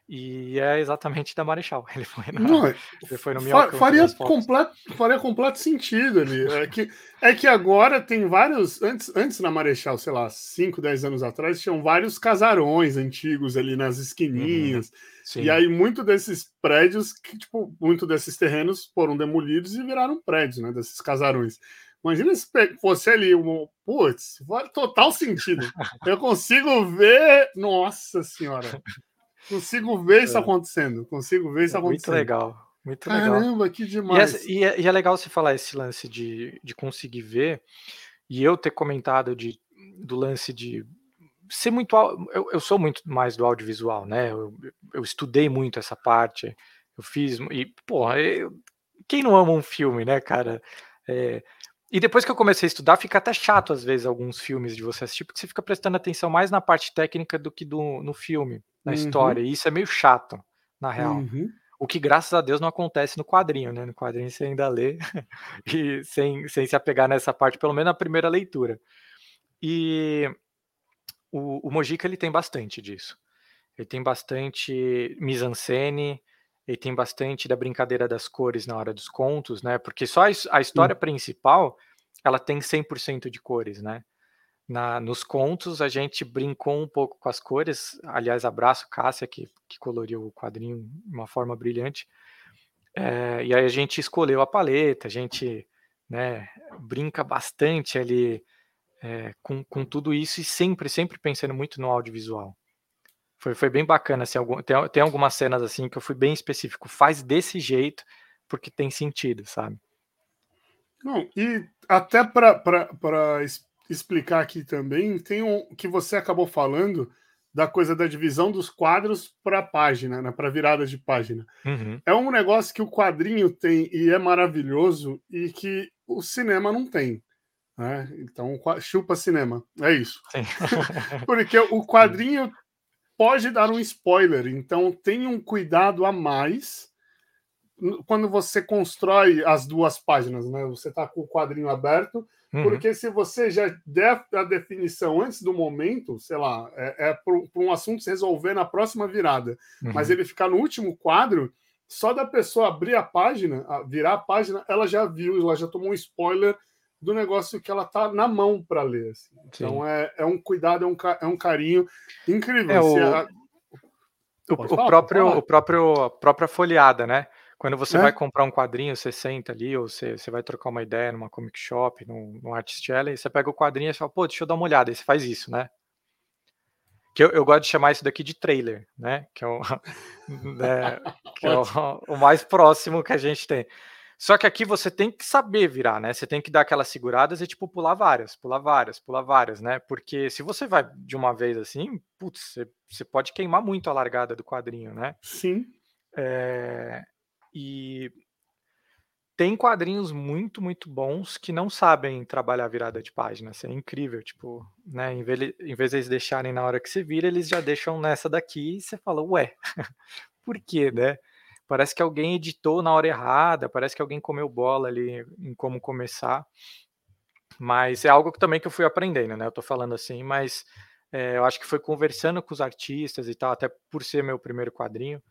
E é exatamente da Marechal. Ele foi, na, Não, é, ele foi no fa faria, completo, faria completo sentido ali. É que, é que agora tem vários. Antes, antes na Marechal, sei lá, 5, 10 anos atrás, tinham vários casarões antigos ali nas esquininhas. Uhum, e aí, muito desses prédios, que, tipo, muito desses terrenos foram demolidos e viraram prédios, né? Desses casarões. Imagina se fosse ali um. Putz, total sentido. Eu consigo ver. Nossa Senhora. Consigo ver isso é. acontecendo. Consigo ver isso é acontecendo. Muito legal. Muito legal. Caramba, que demais. E é, e é, legal você falar esse lance de, de conseguir ver. E eu ter comentado de, do lance de ser muito. Eu, eu sou muito mais do audiovisual, né? Eu, eu estudei muito essa parte. Eu fiz. E, porra, eu, quem não ama um filme, né, cara? É, e depois que eu comecei a estudar, fica até chato às vezes alguns filmes de você assistir, porque você fica prestando atenção mais na parte técnica do que do, no filme na uhum. história. E isso é meio chato, na real. Uhum. O que, graças a Deus, não acontece no quadrinho, né? No quadrinho você ainda lê e sem, sem se apegar nessa parte, pelo menos na primeira leitura. E o, o Mojica, ele tem bastante disso. Ele tem bastante mise-en-scène, ele tem bastante da brincadeira das cores na hora dos contos, né? Porque só a, a história uhum. principal, ela tem 100% de cores, né? Na, nos contos a gente brincou um pouco com as cores. Aliás, abraço Cássia, que, que coloriu o quadrinho de uma forma brilhante. É, e aí a gente escolheu a paleta, a gente né, brinca bastante ali é, com, com tudo isso e sempre, sempre pensando muito no audiovisual. Foi, foi bem bacana, assim, algum, tem, tem algumas cenas assim que eu fui bem específico, faz desse jeito porque tem sentido, sabe? Não, e até para explicar aqui também, tem um que você acabou falando da coisa da divisão dos quadros para página, né, para virada de página. Uhum. É um negócio que o quadrinho tem e é maravilhoso e que o cinema não tem. Né? Então, chupa cinema. É isso. Porque o quadrinho pode dar um spoiler, então tem um cuidado a mais quando você constrói as duas páginas, né? Você está com o quadrinho aberto Uhum. Porque se você já der a definição antes do momento, sei lá, é, é para um assunto se resolver na próxima virada, uhum. mas ele ficar no último quadro, só da pessoa abrir a página, virar a página, ela já viu, ela já tomou um spoiler do negócio que ela tá na mão para ler. Assim. Então é, é um cuidado, é um, é um carinho incrível. É o... A... O, o, próprio, o próprio, a própria folheada, né? Quando você é? vai comprar um quadrinho, você senta ali, ou você, você vai trocar uma ideia numa comic shop, num, num artist você pega o quadrinho e fala, pô, deixa eu dar uma olhada, e você faz isso, né? Que eu, eu gosto de chamar isso daqui de trailer, né? Que é, o, né, que é o, o, mais próximo que a gente tem. Só que aqui você tem que saber virar, né? Você tem que dar aquelas seguradas e, tipo, pular várias, pular várias, pular várias, né? Porque se você vai de uma vez assim, putz, você, você pode queimar muito a largada do quadrinho, né? Sim. É, e tem quadrinhos muito, muito bons que não sabem trabalhar virada de página. Assim, é incrível, tipo, né? Em vez, em vez de eles deixarem na hora que você vira, eles já deixam nessa daqui e você fala, ué, por quê, né? Parece que alguém editou na hora errada, parece que alguém comeu bola ali em como começar. Mas é algo que também que eu fui aprendendo, né? Eu tô falando assim, mas é, eu acho que foi conversando com os artistas e tal, até por ser meu primeiro quadrinho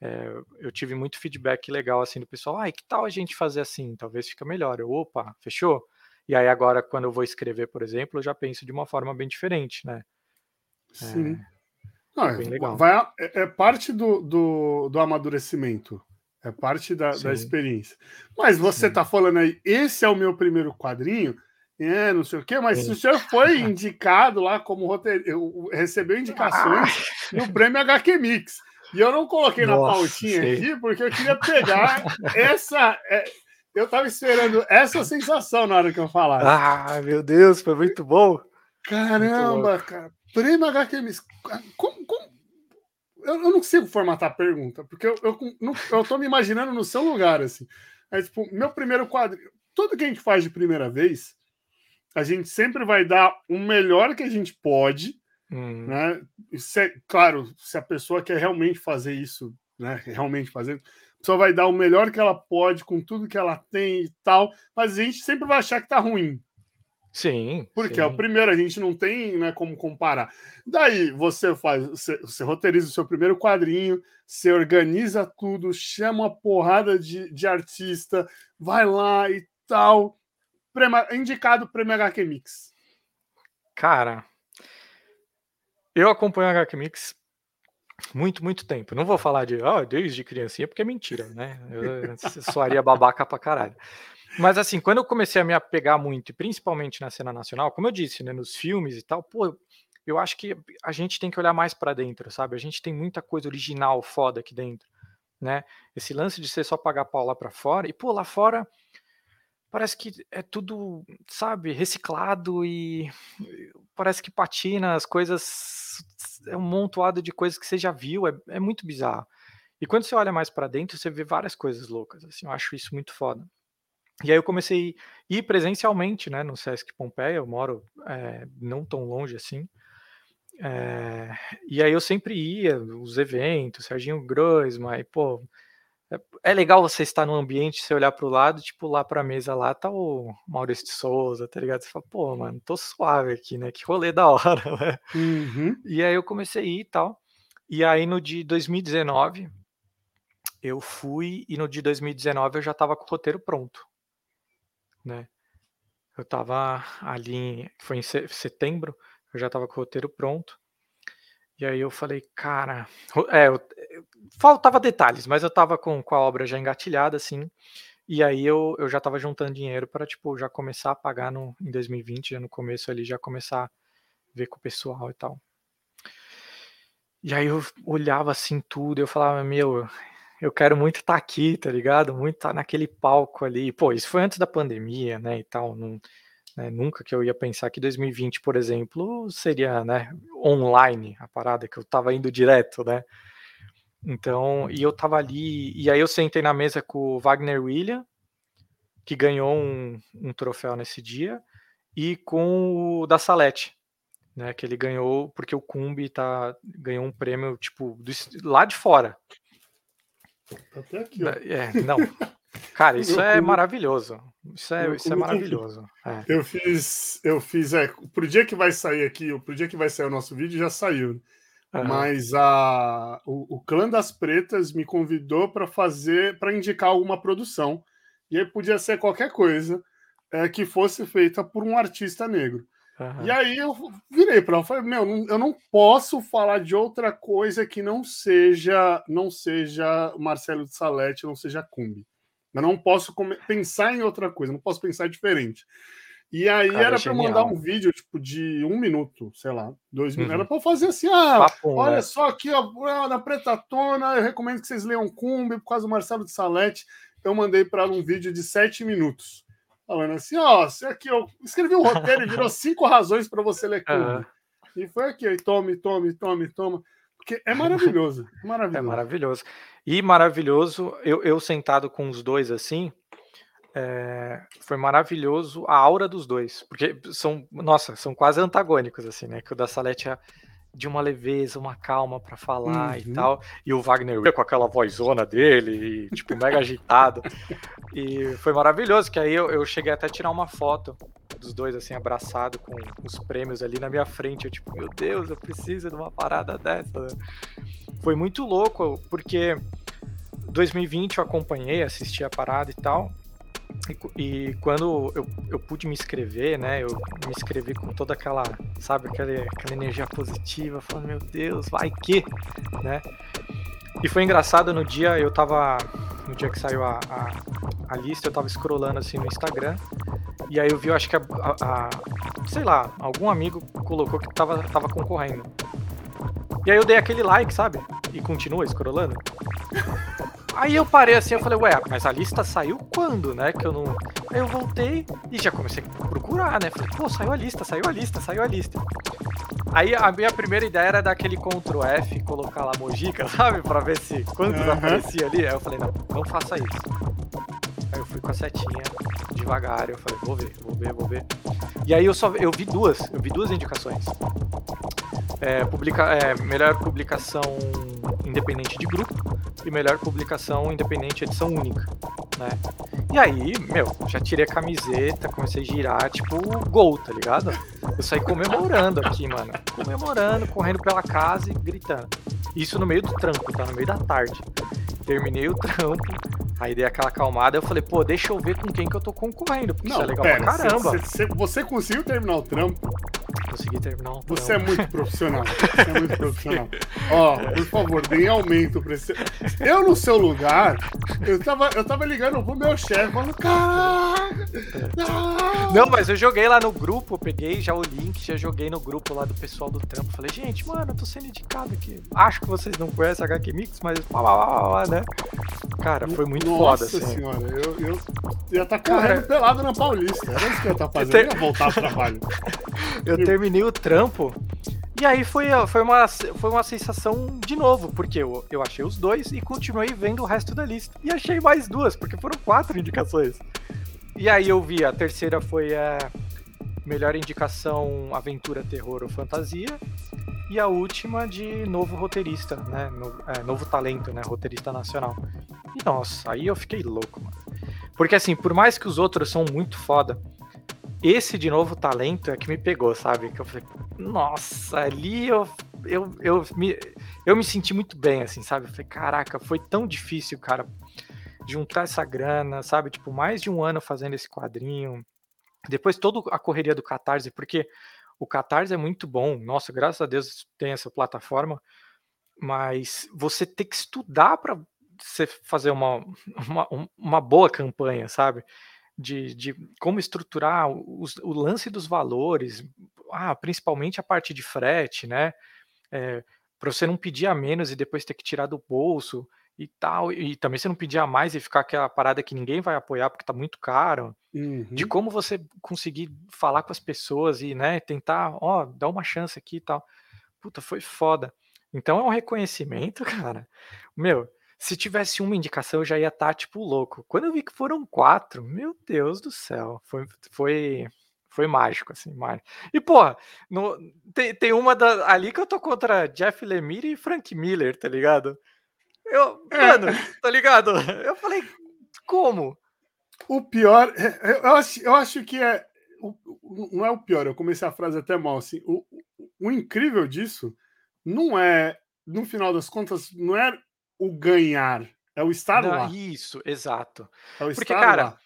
é, eu tive muito feedback legal assim do pessoal. Ah, que tal a gente fazer assim? Talvez fica melhor. Eu, opa, fechou? E aí agora, quando eu vou escrever, por exemplo, eu já penso de uma forma bem diferente, né? Sim. É, Não, bem legal. Vai, é, é parte do, do, do, amadurecimento. É parte da, da experiência. Mas você está falando aí, esse é o meu primeiro quadrinho, é, não sei o quê, mas Sim. o senhor foi indicado lá como roteiro, recebeu indicações ah. no prêmio HQ Mix. E eu não coloquei Nossa, na pautinha sei. aqui porque eu queria pegar essa. É, eu tava esperando essa sensação na hora que eu falasse. Ah, meu Deus, foi muito bom. Caramba, muito cara. Prêmio HQ Mix. Como, como... Eu, eu, não consigo formatar a pergunta, porque eu, eu, eu tô me imaginando no seu lugar, assim. É tipo, meu primeiro quadrinho. Tudo que a gente faz de primeira vez, a gente sempre vai dar o melhor que a gente pode Uhum. Né? Se é, claro, se a pessoa quer realmente fazer isso, né? realmente fazer, a pessoa vai dar o melhor que ela pode com tudo que ela tem e tal, mas a gente sempre vai achar que tá ruim. Sim. Porque sim. é o primeiro, a gente não tem né, como comparar. Daí você faz, você, você, roteiriza o seu primeiro quadrinho, você organiza tudo, chama uma porrada de, de artista, vai lá e tal. Prêmio, indicado Prêmio HQ Mix. Cara, eu acompanho a HQ Mix muito, muito tempo. Não vou falar de oh, desde criancinha, porque é mentira, né? Eu soaria babaca pra caralho. Mas assim, quando eu comecei a me apegar muito, principalmente na cena nacional, como eu disse, né, nos filmes e tal, pô, eu acho que a gente tem que olhar mais para dentro, sabe? A gente tem muita coisa original foda aqui dentro, né? Esse lance de ser só pagar pau lá para fora, e pô, lá fora parece que é tudo, sabe, reciclado e parece que patina, as coisas é um montoado de coisas que você já viu, é, é muito bizarro. E quando você olha mais para dentro, você vê várias coisas loucas, assim, eu acho isso muito foda. E aí eu comecei a ir presencialmente, né, no Sesc Pompeia, eu moro é, não tão longe assim, é, e aí eu sempre ia, os eventos, Serginho Groisman, pô, é, é legal você estar num ambiente, você olhar para o lado, tipo, lá para a mesa lá tá o Maurício de Souza, tá ligado? Você fala, pô, mano, tô suave aqui, né? Que rolê da hora, né? Uhum. E aí eu comecei a ir e tal. E aí no de 2019, eu fui, e no de 2019 eu já tava com o roteiro pronto, né? Eu tava ali, foi em setembro, eu já tava com o roteiro pronto. E aí eu falei, cara, é, eu, faltava detalhes, mas eu tava com, com a obra já engatilhada, assim, e aí eu, eu já tava juntando dinheiro para tipo, já começar a pagar no, em 2020, já no começo ali, já começar a ver com o pessoal e tal. E aí eu olhava assim tudo, eu falava, meu, eu quero muito estar tá aqui, tá ligado? Muito estar tá naquele palco ali. Pô, isso foi antes da pandemia, né, e tal, não né? Nunca que eu ia pensar que 2020, por exemplo, seria né, online a parada, que eu estava indo direto, né? Então, e eu tava ali, e aí eu sentei na mesa com o Wagner William, que ganhou um, um troféu nesse dia, e com o da Salete, né? Que ele ganhou porque o Cumbi tá, ganhou um prêmio, tipo, do, lá de fora. Até aqui, ó. É, não. Cara, isso é maravilhoso. Isso é, isso é maravilhoso. É. Eu fiz, eu fiz, é, pro dia que vai sair aqui, pro dia que vai sair o nosso vídeo já saiu. Uhum. Mas a, o, o Clã das Pretas me convidou para fazer, para indicar alguma produção. E aí podia ser qualquer coisa é, que fosse feita por um artista negro. Uhum. E aí eu virei para ela, falei, meu, eu não posso falar de outra coisa que não seja, não seja Marcelo de Salete, não seja Cumbi. Eu não posso pensar em outra coisa, não posso pensar diferente. E aí Cara, era para mandar um vídeo tipo de um minuto, sei lá, dois minutos. Uhum. Era para fazer assim: ah, olha né? só aqui, ó, na Pretatona, eu recomendo que vocês leiam Cumbi por causa do Marcelo de Salete. Eu mandei para um vídeo de sete minutos, falando assim: ó, se aqui eu escrevi um roteiro e virou cinco razões para você ler Cumbi. Uhum. E foi aqui, aí, tome, tome, tome, toma. Porque é maravilhoso. É maravilhoso. É maravilhoso. E maravilhoso, eu, eu sentado com os dois assim, é, foi maravilhoso a aura dos dois. Porque são, nossa, são quase antagônicos, assim, né? Que o da Salete é de uma leveza, uma calma para falar uhum. e tal. E o Wagner com aquela vozona dele, e, tipo, mega agitado. E foi maravilhoso, que aí eu, eu cheguei até a tirar uma foto dos dois, assim, abraçado com os prêmios ali na minha frente. Eu, tipo, meu Deus, eu preciso de uma parada dessa. Foi muito louco, porque 2020 eu acompanhei, assisti a parada e tal. E, e, quando eu, eu pude me inscrever, né? Eu me inscrevi com toda aquela, sabe, aquela, aquela energia positiva, falando, meu Deus, vai que, né? E foi engraçado no dia, eu tava. No dia que saiu a, a, a lista, eu tava scrollando assim no Instagram. E aí eu vi, eu acho que a, a, sei lá, algum amigo colocou que tava, tava concorrendo. E aí eu dei aquele like, sabe? E continua scrollando. Aí eu parei assim, eu falei, ué, mas a lista saiu quando, né? Que eu não. Aí eu voltei e já comecei a procurar, né? Falei, pô, saiu a lista, saiu a lista, saiu a lista. Aí a minha primeira ideia era dar aquele Ctrl F, colocar lá Mojica, sabe? Pra ver se quantos uhum. aparecia ali. Aí eu falei, não, não faça isso. Aí eu fui com a setinha devagar, eu falei, vou ver, vou ver, vou ver. E aí eu só eu vi duas, eu vi duas indicações. É, publica, é, melhor publicação independente de grupo e melhor publicação independente edição única, né? E aí, meu, já tirei a camiseta, comecei a girar, tipo, gol, tá ligado? Eu saí comemorando aqui, mano. Comemorando, correndo pela casa e gritando. Isso no meio do trampo, tá? No meio da tarde. Terminei o trampo, Aí dei aquela acalmada, eu falei, pô, deixa eu ver com quem que eu tô concorrendo, porque não, isso é legal pera, pra caramba. Cê, cê, você conseguiu terminar o trampo? Consegui terminar o trampo. Você é muito profissional. Você é muito profissional. Ó, oh, por favor, dê aumento pra esse. Eu, no seu lugar, eu tava, eu tava ligando pro meu chefe, falando, caraca! Não, mas eu joguei lá no grupo, peguei já o link, já joguei no grupo lá do pessoal do trampo. Falei, gente, mano, eu tô sendo indicado aqui. Acho que vocês não conhecem a HQ Mix, mas blá, blá, blá, blá, né? Cara, foi muito Nossa foda, assim. senhora, eu, eu ia estar tá correndo Cara, pelado na Paulista. Era isso que eu ia estar tá fazendo, eu ter... ia voltar ao trabalho. eu terminei o trampo e aí foi, foi, uma, foi uma sensação de novo, porque eu, eu achei os dois e continuei vendo o resto da lista. E achei mais duas, porque foram quatro indicações. E aí eu vi, a terceira foi a melhor indicação aventura, terror ou fantasia. E a última de novo roteirista, né? No, é, novo talento, né? Roteirista nacional. E nossa, aí eu fiquei louco, mano. Porque assim, por mais que os outros são muito foda, esse de novo talento é que me pegou, sabe? Que eu falei, nossa, ali eu, eu, eu, me, eu me senti muito bem, assim, sabe? Eu falei, caraca, foi tão difícil, cara, juntar essa grana, sabe? Tipo, mais de um ano fazendo esse quadrinho. Depois toda a correria do Catarse, porque o Catarse é muito bom. Nossa, graças a Deus tem essa plataforma. Mas você tem que estudar para você fazer uma, uma, uma boa campanha, sabe? De, de como estruturar os, o lance dos valores, ah, principalmente a parte de frete, né? É, para você não pedir a menos e depois ter que tirar do bolso e tal, e também você não pedir a mais e ficar aquela parada que ninguém vai apoiar porque tá muito caro, uhum. de como você conseguir falar com as pessoas e, né, tentar, ó, dar uma chance aqui e tal. Puta, foi foda. Então é um reconhecimento, cara. Meu, se tivesse uma indicação eu já ia estar, tá, tipo, louco. Quando eu vi que foram quatro, meu Deus do céu, foi, foi, foi mágico, assim, mágico. E, porra, no, tem, tem uma da, ali que eu tô contra Jeff Lemire e Frank Miller, tá ligado? Eu, é. mano, tá ligado? Eu falei, como? O pior, é, é, eu acho, eu acho que é. Não é o pior, eu comecei a frase até mal. Assim, o, o incrível disso não é, no final das contas, não é o ganhar, é o estar não, lá. Isso, exato. É o Porque, cara, lá.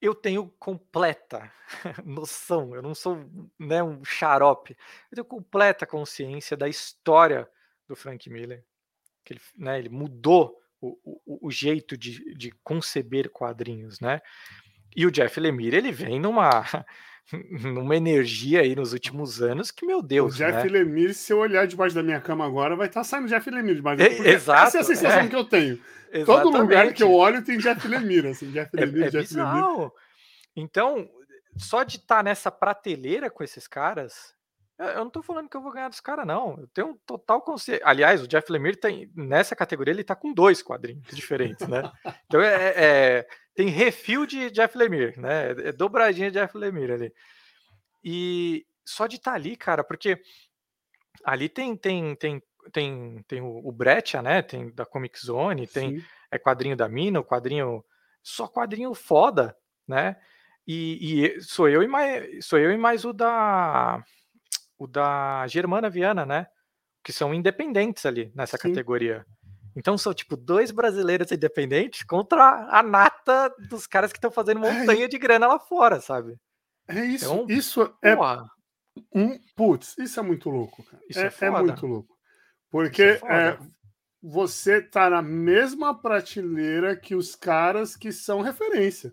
eu tenho completa noção, eu não sou né, um xarope, eu tenho completa consciência da história do Frank Miller que ele, né, ele mudou o, o, o jeito de, de, conceber quadrinhos, né? E o Jeff Lemire, ele vem numa, numa energia aí nos últimos anos que, meu Deus, O Jeff né? Lemire, se eu olhar debaixo da minha cama agora, vai estar tá saindo Jeff Lemire debaixo da Exato. Essa é a sensação é. que eu tenho. Exatamente. Todo lugar que eu olho tem Jeff Lemire, assim, Jeff é, Lemire, é, é Jeff Lemire. Então, só de estar tá nessa prateleira com esses caras, eu não tô falando que eu vou ganhar dos caras, não. Eu tenho um total consciência. Aliás, o Jeff Lemire tem, nessa categoria, ele tá com dois quadrinhos diferentes, né? Então é, é, é tem refil de Jeff Lemire, né? É dobradinha de Jeff Lemire ali. E só de estar tá ali, cara, porque ali tem tem tem tem, tem o, o Brecha, né? Tem da Comic Zone, tem é quadrinho da Mina, o quadrinho só quadrinho foda, né? E, e sou eu e mais sou eu e mais o da o da Germana Viana, né? Que são independentes ali nessa Sim. categoria. Então são tipo dois brasileiros independentes contra a nata dos caras que estão fazendo É montanha de grana lá fora, sabe? É isso, Então, isso é Porra, um putz, isso é muito louco, cara. Isso é é, é muito louco. Porque é é, você tá na mesma prateleira que os caras que são referência.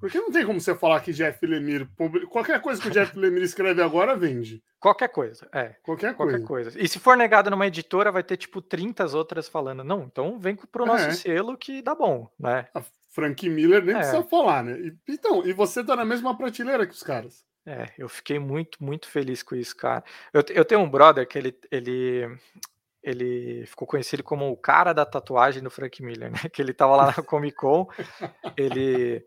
Porque não tem como você falar que Jeff Lemire, qualquer coisa que o Jeff Lemire escreve agora vende. Qualquer coisa, é. Qualquer coisa. Qualquer coisa. E se for negado numa editora, vai ter tipo 30 outras falando, não, então vem pro nosso É. selo que dá bom, né? A Frank Miller nem É. precisa falar, né? E- então, e você tá na mesma prateleira que os caras. É, eu fiquei muito, muito feliz com isso, cara. Eu, eu tenho um brother que ele, ele, ele ficou conhecido como o cara da tatuagem do Frank Miller, né? Que ele tava lá na Comic Con, ele,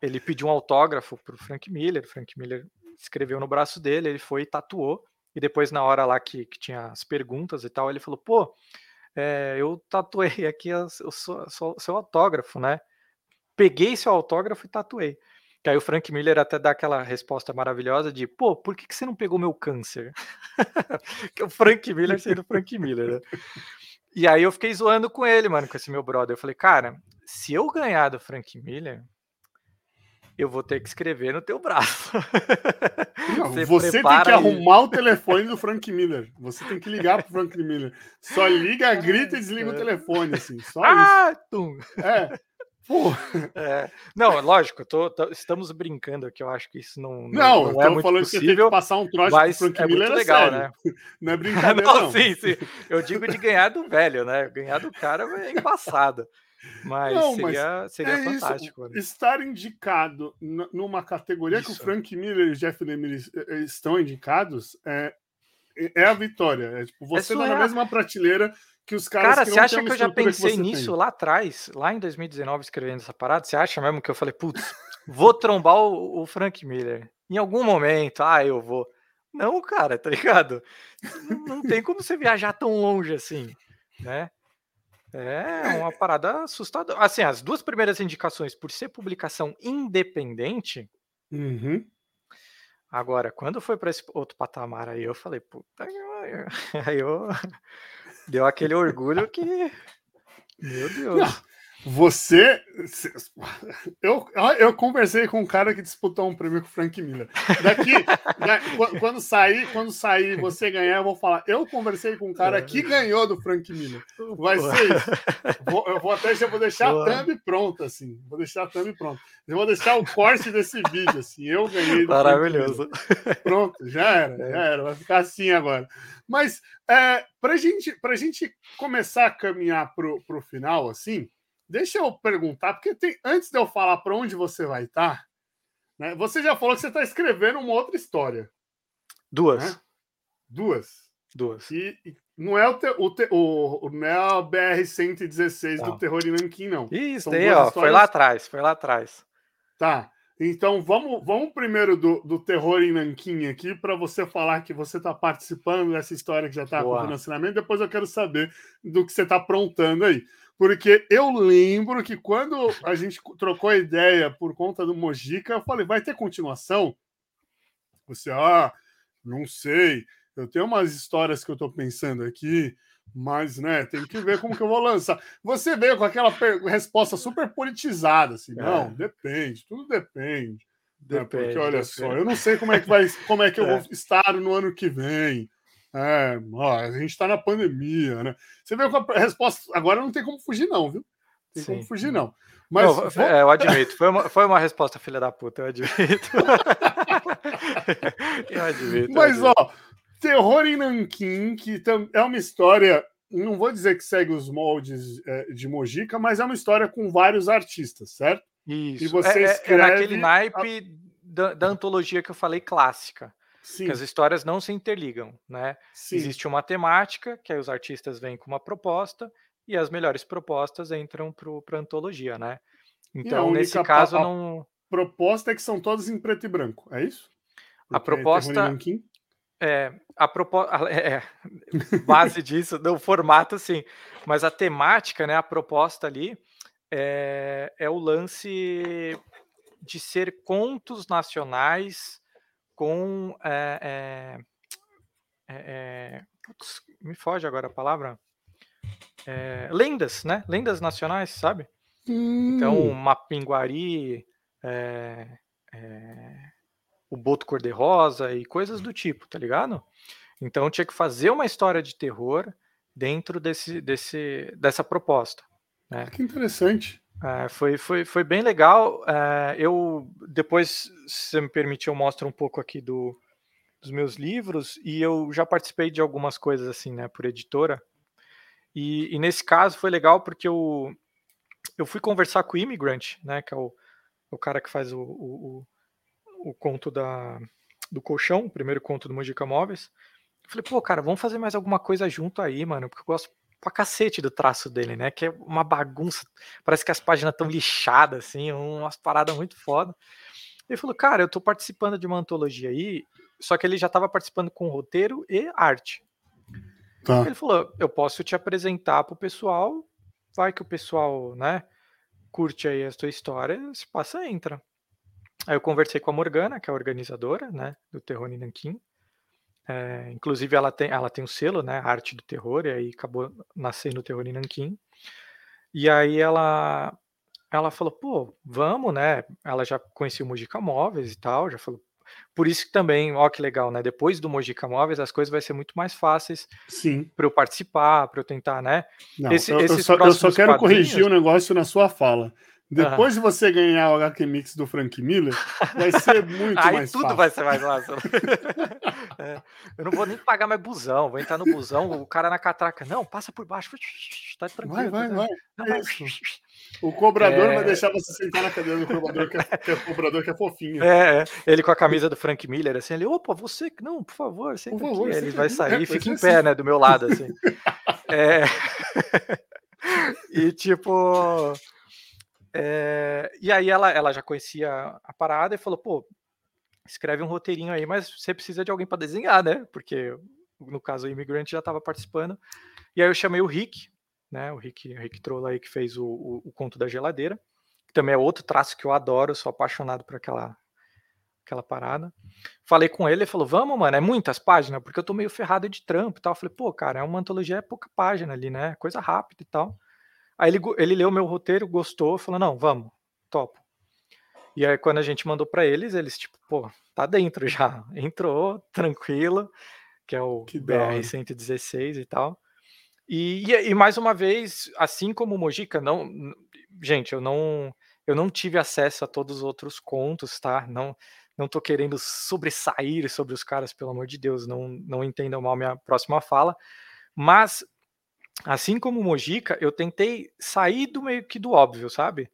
ele pediu um autógrafo pro Frank Miller, o Frank Miller escreveu no braço dele, ele foi e tatuou, e depois na hora lá que, que tinha as perguntas e tal, ele falou, pô, é, eu tatuei aqui o seu, autógrafo, né? Peguei seu autógrafo e tatuei. Que aí o Frank Miller até dá aquela resposta maravilhosa de, pô, por que, que você não pegou meu câncer? que o Frank Miller sendo Frank Miller, né? E aí eu fiquei zoando com ele, mano, com esse meu brother. Eu falei, cara, se eu ganhar do Frank Miller, eu vou ter que escrever no teu braço. Não, Você você tem que arrumar o telefone do Frank Miller. Você tem que ligar pro Frank Miller. Só liga, grita e desliga o telefone, assim. Só ah, tum. isso. É. Pô, É. Não, lógico, eu tô- tô- estamos brincando aqui, eu acho que isso não, não, eu é tô muito falando que você tem possível. que passar um mas pro Frank é Miller muito é legal, né? Não é brincadeira, não, não. sim, sim. Eu digo de ganhar do velho, né? Ganhar do cara é embaçado. Mas Não, mas seria, seria é fantástico. isso. né? Estar indicado numa categoria que o Isso. Frank Miller e o Jeff Lemire es- eh, estão indicados é, é a vitória. É tipo, você tá na mesma prateleira que os caras Cara, que você acha que eu já pensei nisso tem. lá atrás, lá em 2019, escrevendo essa parada? Você acha mesmo que eu falei, putz, vou trombar o, o Frank Miller? Em algum momento, ah, eu vou. Não, cara, tá ligado? Não, não tem como você viajar tão longe assim, né? É uma parada assustadora. Assim, as duas primeiras indicações, por ser publicação independente, Uhum. Agora, quando foi para esse outro patamar aí, eu falei, puta que. Aí eu deu aquele orgulho que. Meu Deus. Não, Você. Eu, eu conversei com um cara que disputou um prêmio com o Frank Miller. Daqui, da- qu- quando sair, quando sair, você ganhar, eu vou falar. Eu conversei com um cara que ganhou do Frank Miller. Vai Boa. ser isso. Vou- eu vou até já vou deixar Boa. a thumb pronta, assim. Vou deixar a thumb pronta. Eu vou deixar o corte desse vídeo, assim. Eu ganhei do Frank Maravilhoso. Pronto, já era, já era. Vai ficar assim agora. Mas é, para gente, a gente começar a caminhar pro, pro final, assim, deixa eu perguntar, porque tem, antes de eu falar para onde você vai estar, né, você já falou que você está escrevendo uma outra história. Duas. Né? Duas. Duas. E, e não é o, te, o, te, o, não é a BR-116 do Não. Terror em Nanquim, não. Isso São duas ó. Foi lá atrás, foi lá atrás. Tá. Então vamos, vamos primeiro do, do terror em Nanquim aqui para você falar que você está participando dessa história que já está com financiamento. Depois eu quero saber do que você está aprontando aí. Porque eu lembro que quando a gente trocou a ideia por conta do Mojica, eu falei, vai ter continuação? Você, ah, não sei. Eu tenho umas histórias que eu estou pensando aqui, mas, né, tem que ver como que eu vou lançar. Você veio com aquela resposta super politizada, assim, É. não, depende, tudo depende. né, porque Depende, olha depende. só, eu não sei como é que vai, como é que eu É. vou estar no ano que vem. É, ó, a gente está na pandemia, né? Você com a resposta. Agora não tem como fugir, não, viu? Tem como Sim. fugir, não. Mas Não, vou- é, eu admito. Foi uma, foi uma resposta, filha da puta, eu admito. eu admito. eu Mas, admito. ó, Terror em Nanquim, que é uma história, não vou dizer que segue os moldes é, de Mojica, mas é uma história com vários artistas, certo? Isso. você é, é- é escreve naquele a- naipe da, da antologia que eu falei clássica. Sim, Que as histórias não se interligam, né? sim. Existe uma temática, que aí os artistas vêm com uma proposta, e as melhores propostas entram para a antologia, né? Então, nesse caso, a- não. Proposta é que são todas em preto e branco, é isso? A Porque proposta- em Nanquim- É, a proposta. É, base disso, no formato, sim. Mas a temática, né? A proposta ali é, é o lance de ser contos nacionais com. é, é, me foge agora a palavra. lendas, né? Lendas nacionais, sabe? Hum. Então, Mapinguari, o Boto Cor-de-Rosa e coisas do tipo, tá ligado? Então tinha que fazer uma história de terror dentro desse, desse, dessa proposta. Né? Que interessante. É, foi, foi, foi bem legal. É, eu depois, se você me permitir, eu mostro um pouco aqui do, dos meus livros e eu já participei de algumas coisas assim, né, por editora. E, e nesse caso foi legal porque eu, eu fui conversar com o Immigrant, né, que é o, o cara que faz o, o, o, o conto da, do colchão, o primeiro conto do Mojica Móveis. Falei, pô, cara, vamos fazer mais alguma coisa junto aí, mano, porque eu gosto pra cacete do traço dele, né? Que é uma bagunça. Parece que as páginas estão lixadas, assim, umas paradas muito foda. Ele falou, cara, eu tô participando de uma antologia aí, só que ele já tava participando com roteiro e arte. Tá. Ele falou, eu posso te apresentar pro pessoal, vai que o pessoal, né, curte aí a tua história, se passa, entra. Aí eu conversei com a Morgana, que é a organizadora, né, do Terror Nanquim. É, inclusive ela tem, ela tem um selo, né, Arte do Terror, e aí acabou nascendo o Terror em Nanquim. E aí ela ela falou, pô, vamos, né? Ela já conhecia o Mojica Móveis e tal, já falou. Por isso que também, ó que legal, né? Depois do Mojica Móveis, as coisas vai ser muito mais fáceis para eu participar, para eu tentar, né? Não, Esse, eu, eu, só, eu, só, quero corrigir um negócio na sua fala. Depois de você ganhar o HQ Mix do Frank Miller, vai ser muito Aí mais tudo fácil. vai ser mais fácil. é, eu não vou nem pagar mais busão, vou entrar no busão, o cara na catraca, não, passa por baixo, tá tranquilo. Vai, vai, tá vai. É o cobrador é... vai deixar você sentar na cadeira do cobrador, que é, que é cobrador que é fofinho. É, é, ele com a camisa do Frank Miller, assim, ele, opa, você, não, por favor, senta por favor, aqui. Ele vai sair e fica em pé, assim. né, do meu lado, assim. é... e tipo... É, e aí ela, ela já conhecia a parada e falou, pô, escreve um roteirinho aí, mas você precisa de alguém para desenhar, né? Porque no caso o imigrante já estava participando. E aí eu chamei o Rick, né? O Rick, o Rick Troll aí que fez o, o, o, conto da geladeira, que também é outro traço que eu adoro, sou apaixonado por aquela aquela parada. Falei com ele, ele falou: "Vamos, mano, é muitas páginas, porque eu tô meio ferrado de trampo e tal". Eu falei: "Pô, cara, é uma antologia, é pouca página ali, né? Coisa rápida e tal". Aí ele, ele leu meu roteiro, gostou, falou: não, vamos, topo. E aí, quando a gente mandou para eles, eles, tipo, pô, tá dentro já. Entrou, tranquilo, que é o BR-116 e tal. E, e, mais uma vez, assim como o Mojica, não. Gente, eu não. Eu não tive acesso a todos os outros contos, tá? Não, não tô querendo sobressair sobre os caras, pelo amor de Deus, não, não entendam mal minha próxima fala. Mas assim como o Mojica, eu tentei sair do meio que do óbvio, sabe?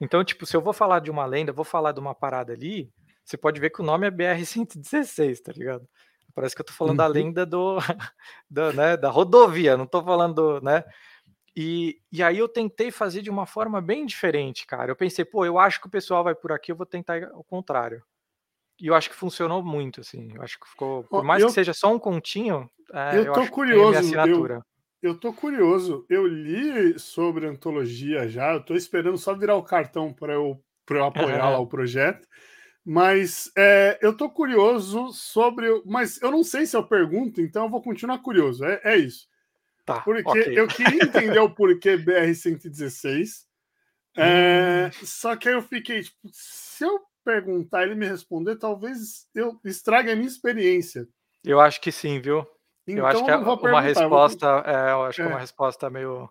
Então, tipo, se eu vou falar de uma lenda, vou falar de uma parada ali, você pode ver que o nome é BR-116, tá ligado? Parece que eu tô falando uhum. da lenda do, do, né, da rodovia, não tô falando, né? E, e aí eu tentei fazer de uma forma bem diferente, cara. Eu pensei, pô, eu acho que o pessoal vai por aqui, eu vou tentar o contrário. E eu acho que funcionou muito, assim. Eu acho que ficou, por mais eu, que seja só um continho, é, eu, eu tô curioso. Eu, eu tô curioso. Eu li sobre antologia já. Eu tô esperando só virar o cartão para eu, eu apoiar lá o projeto. Mas é, eu tô curioso sobre. Mas eu não sei se eu pergunto, então eu vou continuar curioso. É, é isso. Tá, Porque okay. eu queria entender o porquê BR-116. É, hum. Só que aí eu fiquei, tipo, se eu perguntar ele me responder, talvez eu estrague a minha experiência. Eu acho que sim, viu? Então, eu acho que é uma resposta, vou... é, eu acho é. que é uma resposta meio.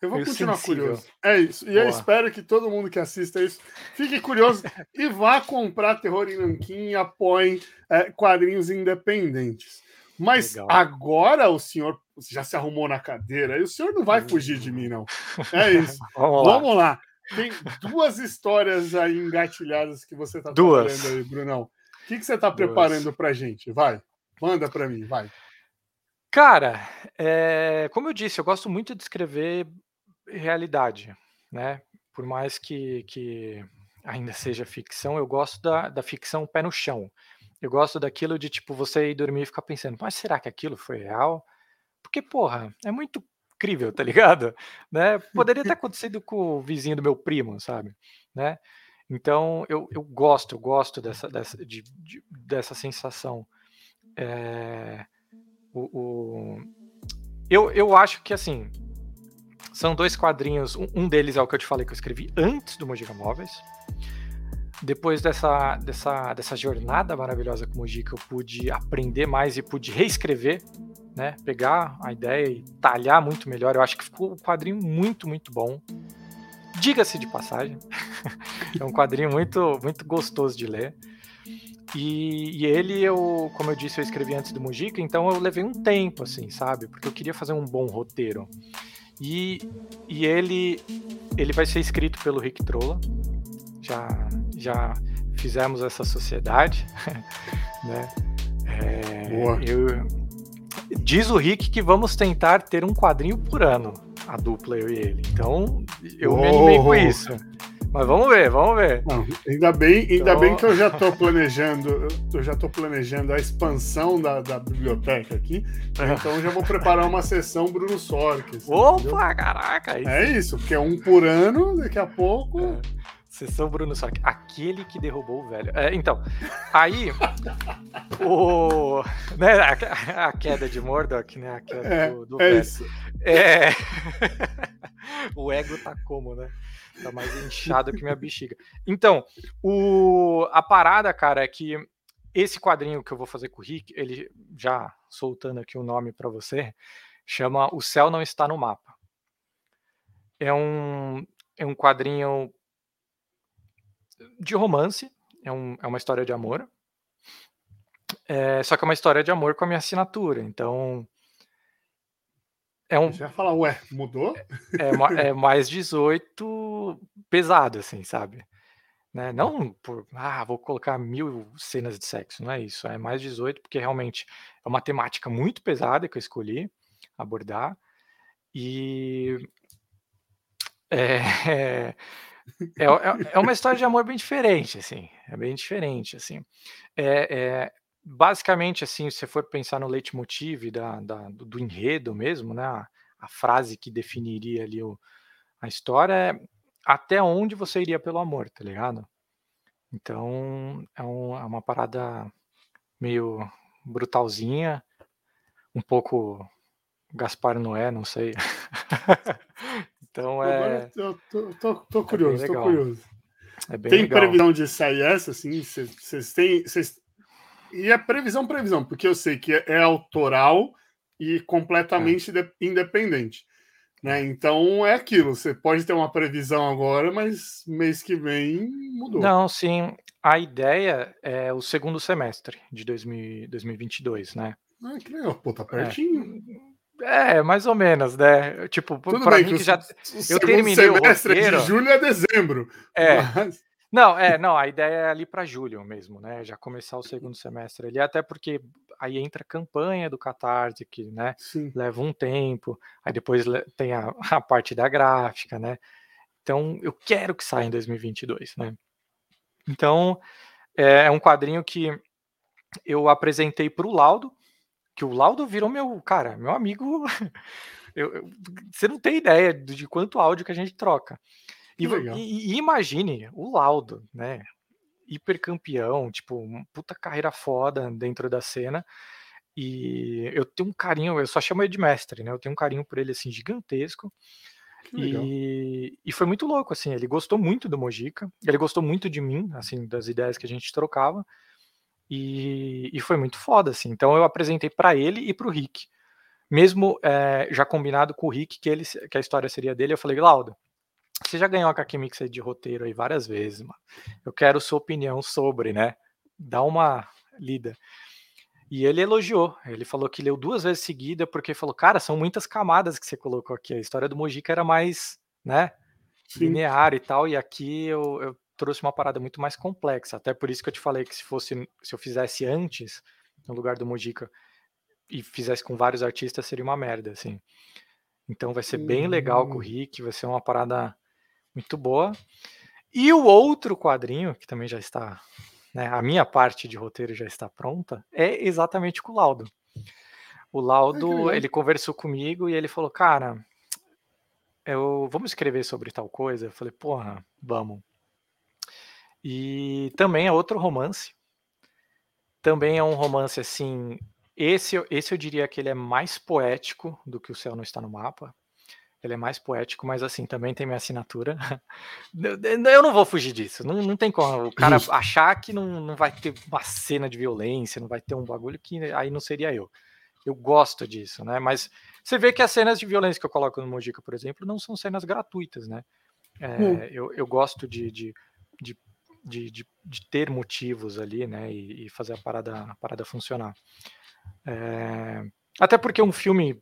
Eu vou continuar sensível. curioso. É isso. E Boa. eu espero que todo mundo que assista isso fique curioso e vá comprar Terror em Nanquim e apoiem é, quadrinhos independentes. Mas Legal. agora o senhor já se arrumou na cadeira e o senhor não vai fugir de mim, não. É isso. Vamos, Vamos lá. lá. Tem duas histórias aí engatilhadas que você está trabalhando aí, Brunão. O que, que você está preparando para gente? Vai, manda para mim, vai. Cara, é, como eu disse, eu gosto muito de escrever realidade, né? Por mais que, que ainda seja ficção, eu gosto da, da ficção pé no chão. Eu gosto daquilo de, tipo, você ir dormir e ficar pensando, mas será que aquilo foi real? Porque, porra, é muito incrível, tá ligado? Né? Poderia ter acontecido com o vizinho do meu primo, sabe? Né? Então, eu, eu gosto, eu gosto dessa, dessa, de, de, dessa sensação. É, o, o, eu, eu acho que assim, São dois quadrinhos. Um deles é o que eu te falei que eu escrevi antes do Mojica Móveis. Depois dessa, dessa, dessa jornada maravilhosa com o Mojica, eu pude aprender mais e pude reescrever, né? Pegar a ideia e talhar muito melhor. Eu acho que ficou um quadrinho muito, muito bom. Diga-se de passagem. é um quadrinho muito, muito gostoso de ler. E, e, ele, eu, como eu disse, eu escrevi antes do Mujica, então eu levei um tempo, assim, sabe? Porque eu queria fazer um bom roteiro. E, e ele, ele vai ser escrito pelo Rick Trolla. Já, já fizemos essa sociedade, né? É, Boa. Eu, diz o Rick que vamos tentar ter um quadrinho por ano, a dupla eu e ele. Então, eu oh. me animei com isso. Mas vamos ver, vamos ver. Não, ainda bem, ainda então... bem que eu já estou planejando, eu já estou planejando a expansão da, da biblioteca aqui. Então já vou preparar uma sessão Bruno Sorques. Opa, entendeu? caraca! Isso. É isso, porque é um por ano, daqui a pouco. É. Sessão Bruno Sork, aquele que derrubou o velho. É, então, aí o, né, a, a, queda de Mordok, né? A queda é, do, do é velho. Isso. É, o ego tá como, né? Tá mais inchado que minha bexiga. Então, o, a parada, cara, é que esse quadrinho que eu vou fazer com o Rick, ele já soltando aqui o um nome para você, chama O Céu Não Está no Mapa. É um, é um quadrinho de romance, é, um, é uma história de amor. É, só que é uma história de amor com a minha assinatura. Então, é um. Já falar, ué, mudou? É, é, mais 18 pesado, assim, sabe? Né? Não por, ah, vou colocar mil cenas de sexo, não é isso. É mais 18 porque realmente é uma temática muito pesada que eu escolhi abordar. E. É, é, é, é uma história de amor bem diferente, assim. É bem diferente, assim. É, é, basicamente, assim, se você for pensar no leitmotiv da, da, do, do enredo mesmo, né, a, a, frase que definiria ali o, a história é até onde você iria pelo amor, tá ligado? Então, é, um, é uma parada meio brutalzinha, um pouco Gaspar Noé, não sei. então é. Eu tô, tô, tô é curioso, é tô curioso. É Tem legal. previsão de sair essa, assim? Vocês têm. Cês, e é previsão, previsão, porque eu sei que é, é autoral e completamente é. independente. Né? Então é aquilo, você pode ter uma previsão agora, mas mês que vem mudou. Não, sim. A ideia é o segundo semestre de 2000, 2022, né? Ah, que legal, pô, tá é. pertinho. É, é mais ou menos, né? Tipo, Tudo pra bem, mim que já. eu terminei o roteiro. de julho a dezembro. É. Mas... Não, é, não, a ideia é ali para julho mesmo, né? Já começar o segundo semestre ali, até porque aí entra a campanha do Catarse, que né, Sim. leva um tempo, aí depois tem a, a, parte da gráfica, né? Então, eu quero que saia em 2022, né? Então, é, é um quadrinho que eu apresentei para o Laudo, que o Laudo virou meu, cara, meu amigo. Eu, eu, você não tem ideia de quanto áudio que a gente troca. E, e, e, imagine o Laudo, né? Hipercampeão, tipo, puta carreira foda dentro da cena. E eu tenho um carinho, eu só chamo ele de mestre, né? Eu tenho um carinho por ele assim gigantesco. E, e, foi muito louco, assim. Ele gostou muito do Mojica, ele gostou muito de mim, assim, das ideias que a gente trocava. E, e foi muito foda, assim. Então eu apresentei para ele e para o Rick. Mesmo é, já combinado com o Rick que, ele, que a história seria dele, eu falei, Laudo, você já ganhou a Mixer de roteiro aí várias vezes, mano. Eu quero sua opinião sobre, né? Dá uma lida. E ele elogiou. Ele falou que leu duas vezes seguida, porque falou, cara, são muitas camadas que você colocou aqui. A história do Mojica era mais, né? Sim. Linear e tal. E aqui eu, eu trouxe uma parada muito mais complexa. Até por isso que eu te falei que se fosse, se eu fizesse antes, no lugar do Mojica, e fizesse com vários artistas, seria uma merda, assim. Então vai ser bem legal com o hum. Rick, vai ser uma parada muito boa. E o outro quadrinho, que também já está, né, a minha parte de roteiro já está pronta, é exatamente com o Laudo. O Laudo, ele conversou comigo e ele falou, cara, eu vamos escrever sobre tal coisa. Eu falei, porra, vamos. E também é outro romance. Também é um romance assim. Esse, esse eu diria que ele é mais poético do que o céu não está no mapa. Ele é mais poético, mas assim, também tem minha assinatura. Eu não vou fugir disso. Não, não tem como. O cara achar que não, não vai ter uma cena de violência, não vai ter um bagulho que aí não seria eu. Eu gosto disso, né? Mas você vê que as cenas de violência que eu coloco no Mojica, por exemplo, não são cenas gratuitas, né? É, hum. eu, eu gosto de, de, de, de, de, de ter motivos ali, né? E, e, fazer a parada, a parada funcionar. É, até porque um filme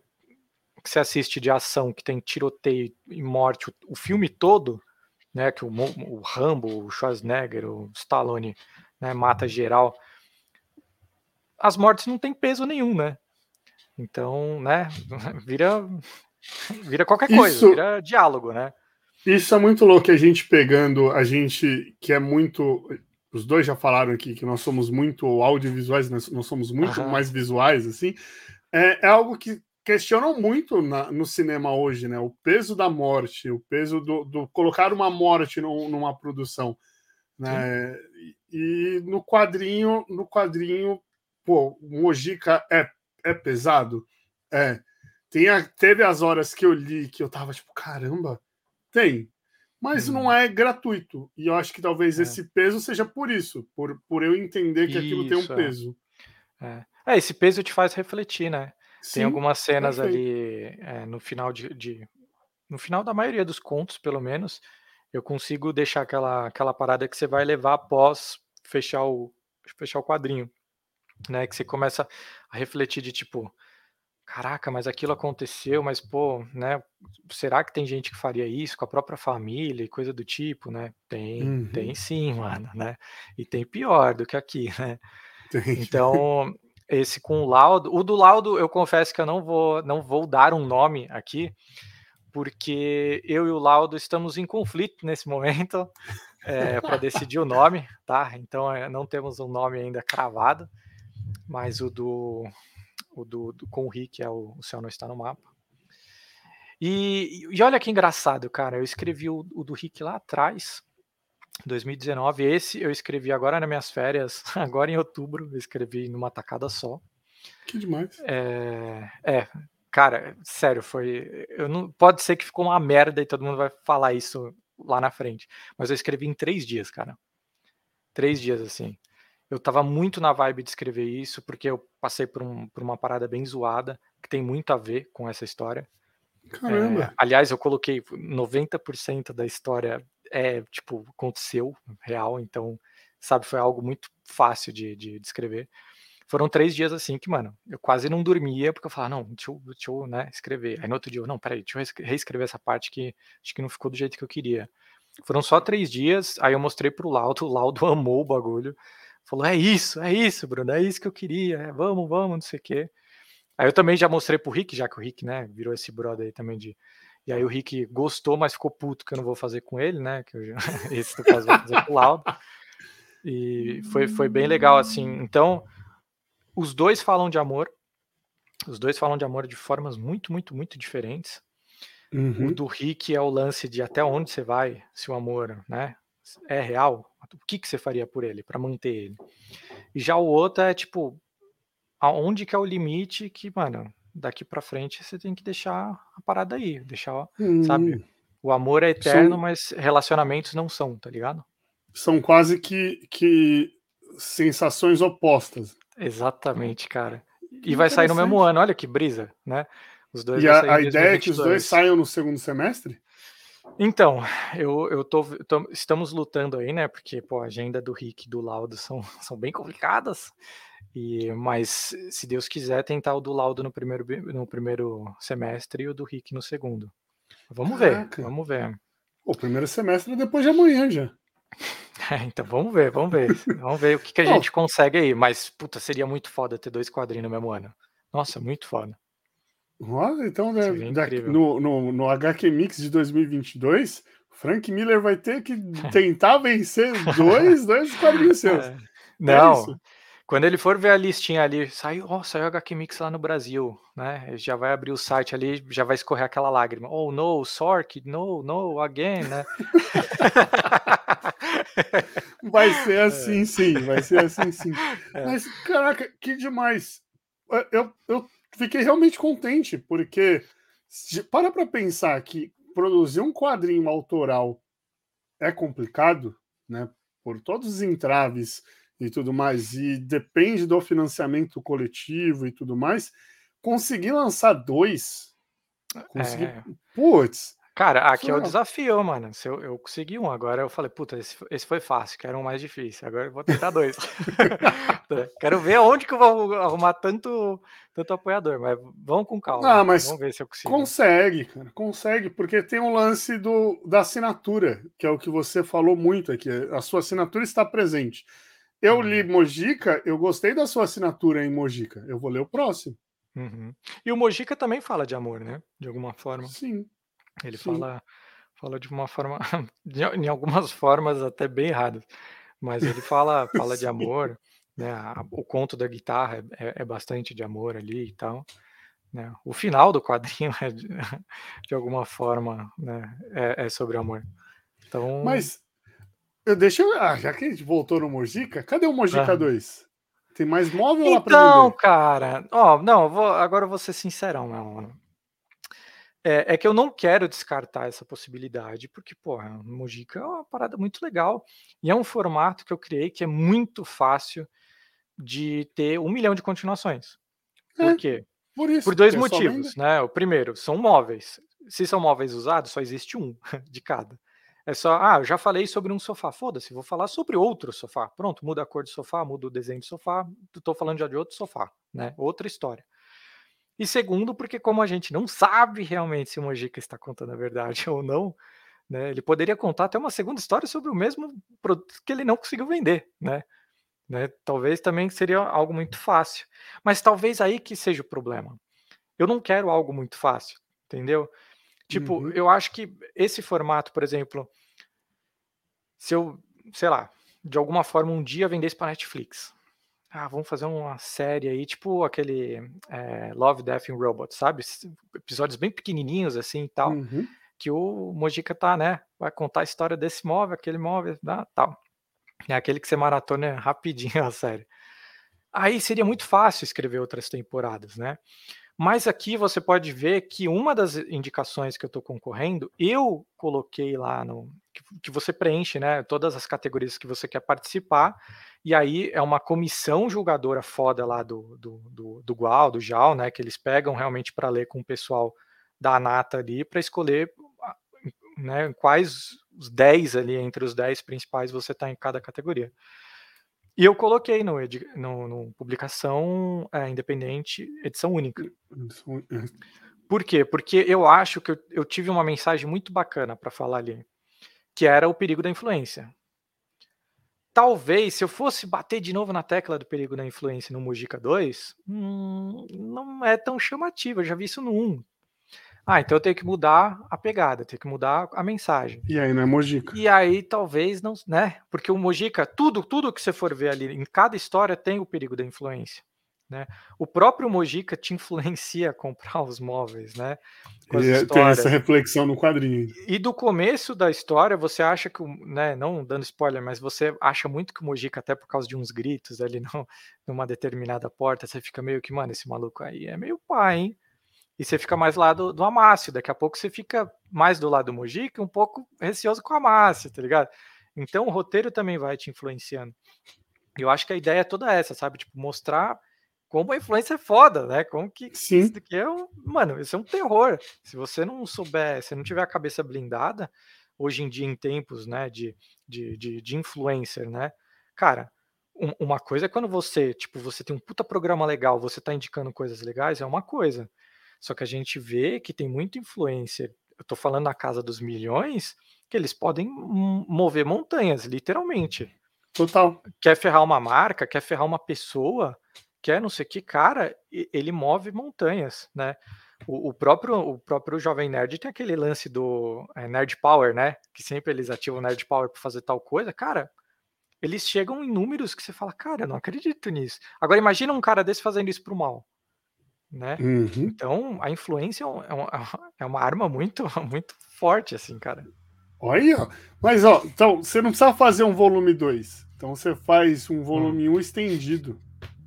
que você assiste de ação, que tem tiroteio e morte, o, o filme todo, né, que o, o, Rambo, o Schwarzenegger, o Stallone, né, mata geral, as mortes não tem peso nenhum, né? Então, né, vira vira qualquer coisa, isso, vira diálogo, né? Isso é muito louco a gente pegando, a gente que é muito os dois já falaram aqui que nós somos muito audiovisuais, nós, nós somos muito uhum. mais visuais, assim. É, é, algo que questionam muito na, no cinema hoje, né? O peso da morte, o peso do, do colocar uma morte no, numa produção, né? E, e, no quadrinho, no quadrinho, pô, Mojica é, é pesado, é. Tem a, teve as horas que eu li que eu tava tipo, caramba, tem, mas hum. não é gratuito. E eu acho que talvez é. esse peso seja por isso, por, por eu entender que aquilo tem um é. peso. É. é. esse peso te faz refletir, né? Sim, Tem algumas cenas perfeito. ali é, no final de, de, No final da maioria dos contos, pelo menos, eu consigo deixar aquela, aquela parada que você vai levar após fechar o, fechar o quadrinho. Né? Que você começa a refletir de tipo. Caraca, mas aquilo aconteceu, mas pô, né? Será que tem gente que faria isso com a própria família e coisa do tipo, né? Tem, uhum. tem sim, mano, né? E tem pior do que aqui, né? Então, esse com o laudo. O do laudo, eu confesso que eu não vou, não vou dar um nome aqui, porque eu e o laudo estamos em conflito nesse momento é, para decidir o nome, tá? Então é, não temos um nome ainda cravado, mas o do, o do, do com o Rick é o, o céu não está no mapa. E, e olha que engraçado, cara. Eu escrevi o, o do Rick lá atrás, 2019. Esse eu escrevi agora nas minhas férias, agora em outubro, eu escrevi numa tacada só. Que demais. É, é cara, sério, foi. Eu não, pode ser que ficou uma merda e todo mundo vai falar isso lá na frente. Mas eu escrevi em três dias, cara. Três dias, assim. Eu tava muito na vibe de escrever isso, porque eu passei por, um, por uma parada bem zoada, que tem muito a ver com essa história. Caramba! É, aliás, eu coloquei 90% da história é, tipo, aconteceu, real, então, sabe, foi algo muito fácil de, de, de escrever. Foram três dias assim que, mano, eu quase não dormia, porque eu falava, não, deixa eu, deixa eu né, escrever. Aí no outro dia, eu, não, peraí, deixa eu reescrever essa parte que acho que não ficou do jeito que eu queria. Foram só três dias, aí eu mostrei pro Laudo, o Laudo amou o bagulho. Falou, é isso, é isso, Bruno, é isso que eu queria, é, vamos, vamos, não sei o quê. Aí eu também já mostrei pro Rick, já que o Rick, né, virou esse brother aí também de e aí o Rick gostou, mas ficou puto que eu não vou fazer com ele, né? Que eu, esse no caso vou fazer com o Laudo. E foi, foi bem legal, assim. Então, os dois falam de amor. Os dois falam de amor de formas muito, muito, muito diferentes. Uhum. O do Rick é o lance de até onde você vai, se o amor né, é real, o que, que você faria por ele, para manter ele. E já o outro é tipo, aonde que é o limite que, mano, daqui para frente você tem que deixar a parada aí, deixar, hum. sabe? O amor é eterno, são, mas relacionamentos não são, tá ligado? São quase que, que sensações opostas. Exatamente, cara. E vai sair no mesmo ano, olha que brisa, né? Os dois e a, a ideia é que os dois saiam no segundo semestre? Então, eu, eu tô, tô, estamos lutando aí, né? Porque pô, a agenda do Rick e do Laudo são, são bem complicadas. E, mas, se Deus quiser, tentar o do Laudo no primeiro, no primeiro semestre e o do Rick no segundo. Vamos Caraca. ver, vamos ver. O primeiro semestre é depois de amanhã já. É, então vamos ver, vamos ver. vamos ver o que, que a gente consegue aí. Mas, puta, seria muito foda ter dois quadrinhos no mesmo ano. Nossa, muito foda. Então, né, no, no, no HQ Mix de 2022, Frank Miller vai ter que tentar vencer dois, dois quadrinhos seus. É. Não, é quando ele for ver a listinha ali, saiu, oh, saiu HQ Mix lá no Brasil, né? Ele já vai abrir o site ali, já vai escorrer aquela lágrima. Oh, no, Sork, no, no, again, né? vai ser é. assim, é. sim, vai ser assim, sim. É. Mas, caraca, que demais. Eu, eu fiquei realmente contente, porque Para para pensar que produzir um quadrinho autoral é complicado, né? Por todos os entraves e tudo mais, e depende do financiamento coletivo e tudo mais. Conseguir lançar dois, conseguir. É... Putz, Cara, aqui é o desafio, mano. Se eu, eu consegui um, agora eu falei, puta, esse, esse foi fácil, quero um mais difícil. Agora eu vou tentar dois. quero ver onde que eu vou arrumar tanto, tanto apoiador, mas vamos com calma. Ah, mas vamos ver se eu consigo. Consegue, cara, consegue, porque tem um lance do, da assinatura, que é o que você falou muito aqui. A sua assinatura está presente. Eu uhum. li Mojica, eu gostei da sua assinatura em Mojica. Eu vou ler o próximo. Uhum. E o Mojica também fala de amor, né? De alguma forma. Sim. Ele fala, fala de uma forma, de, em algumas formas até bem erradas, mas ele fala, fala de amor, né? o conto da guitarra é, é- é bastante de amor ali e tal, né? O final do quadrinho é de, de alguma forma, né? É, é sobre amor. Então, Mas eu deixa eu. Ah, já que a gente voltou no Mojica, cadê o Mojica Ah. 2? Tem mais móvel lá pra então, cara, ó, não, vou, agora eu vou ser sincerão, meu mano. É, é que eu não quero descartar essa possibilidade, porque, porra, Mojica é uma parada muito legal. E é um formato que eu criei que é muito fácil de ter um milhão de continuações. Por É, quê? por isso. Por dois é motivos, né? O primeiro, são móveis. Se são móveis usados, só existe um de cada. É só, ah, eu já falei sobre um sofá, foda-se, vou falar sobre outro sofá. Pronto, muda a cor do sofá, muda o desenho do sofá, tô falando já de outro sofá, né? Outra história. E segundo, porque como a gente não sabe realmente se o Mojica está contando a verdade ou não, né? Ele poderia contar até uma segunda história sobre o mesmo produto que ele não conseguiu vender, né? né? Talvez também seria algo muito fácil. Mas talvez aí que seja o problema. Eu não quero algo muito fácil, entendeu? Tipo, Uhum. eu acho que esse formato, por exemplo, se eu, sei lá, de alguma forma um dia vendesse para Netflix. Ah, vamos fazer uma série aí, tipo aquele é, Love, Death and Robots, sabe? Episódios bem pequenininhos assim e tal, Uhum. que o Mojica tá, né? Vai contar a história desse móvel, aquele móvel, tal. É aquele que você maratona rapidinho a série. Aí seria muito fácil escrever outras temporadas, né? Mas aqui você pode ver que uma das indicações que eu estou concorrendo, eu coloquei lá no. Que, você preenche, né? Todas as categorias que você quer participar, e aí é uma comissão julgadora foda lá do, do, do, do Gual, do JAL, né? Que eles pegam realmente para ler com o pessoal da Nata ali para escolher né, quais os 10 ali, entre os 10 principais, você está em cada categoria. E eu coloquei no, edi- no, no publicação é, independente, edição única. Por quê? Porque eu acho que eu, eu tive uma mensagem muito bacana para falar ali, que era o perigo da influência. Talvez, se eu fosse bater de novo na tecla do perigo da influência no Mujica 2, hum, não é tão chamativo, eu já vi isso no 1. Ah, então eu tenho que mudar a pegada, tenho que mudar a mensagem. E aí não é Mojica. E aí talvez não, né? Porque o Mojica, tudo, tudo que você for ver ali, em cada história tem o perigo da influência. Né? O próprio Mojica te influencia a comprar os móveis, né? Com E é- tem essa reflexão no quadrinho. E do começo da história, você acha que, né, não dando spoiler, mas você acha muito que o Mojica, até por causa de uns gritos ali não, numa determinada porta, você fica meio que, mano, esse maluco aí é meio pai, hein? E você fica mais lá do, do Amácio, daqui a pouco você fica mais do lado do Mojica, um pouco receoso com o Amácio, tá ligado? Então o roteiro também vai te influenciando. Eu acho que a ideia é toda essa, sabe? Tipo, mostrar como a influência é foda, né? Como que Sim. isso daqui é um. Mano, isso é um terror. Se você não souber, se não tiver a cabeça blindada, hoje em dia, em tempos, né, de, de, de, de influencer, né? Cara, um- uma coisa é quando você, tipo, você tem um puta programa legal, você tá indicando coisas legais, é uma coisa. Só que a gente vê que tem muito influencer. Eu tô falando na casa dos milhões, que eles podem mover montanhas, literalmente Total. quer ferrar uma marca, quer ferrar uma pessoa, quer não sei o que, cara, ele move montanhas, né? O, o próprio, o próprio Jovem Nerd tem aquele lance do é, Nerd Power, né? Que sempre eles ativam o Nerd Power para fazer tal coisa, cara. Eles chegam em números que você fala, cara, eu não acredito nisso. Agora imagina um cara desse fazendo isso pro mal, né? Uhum. Então a influência é um- é uma, é uma arma muito, muito forte, assim, cara. Olha, mas ó, então você não precisa fazer um volume 2. Então você faz um volume 1 um estendido.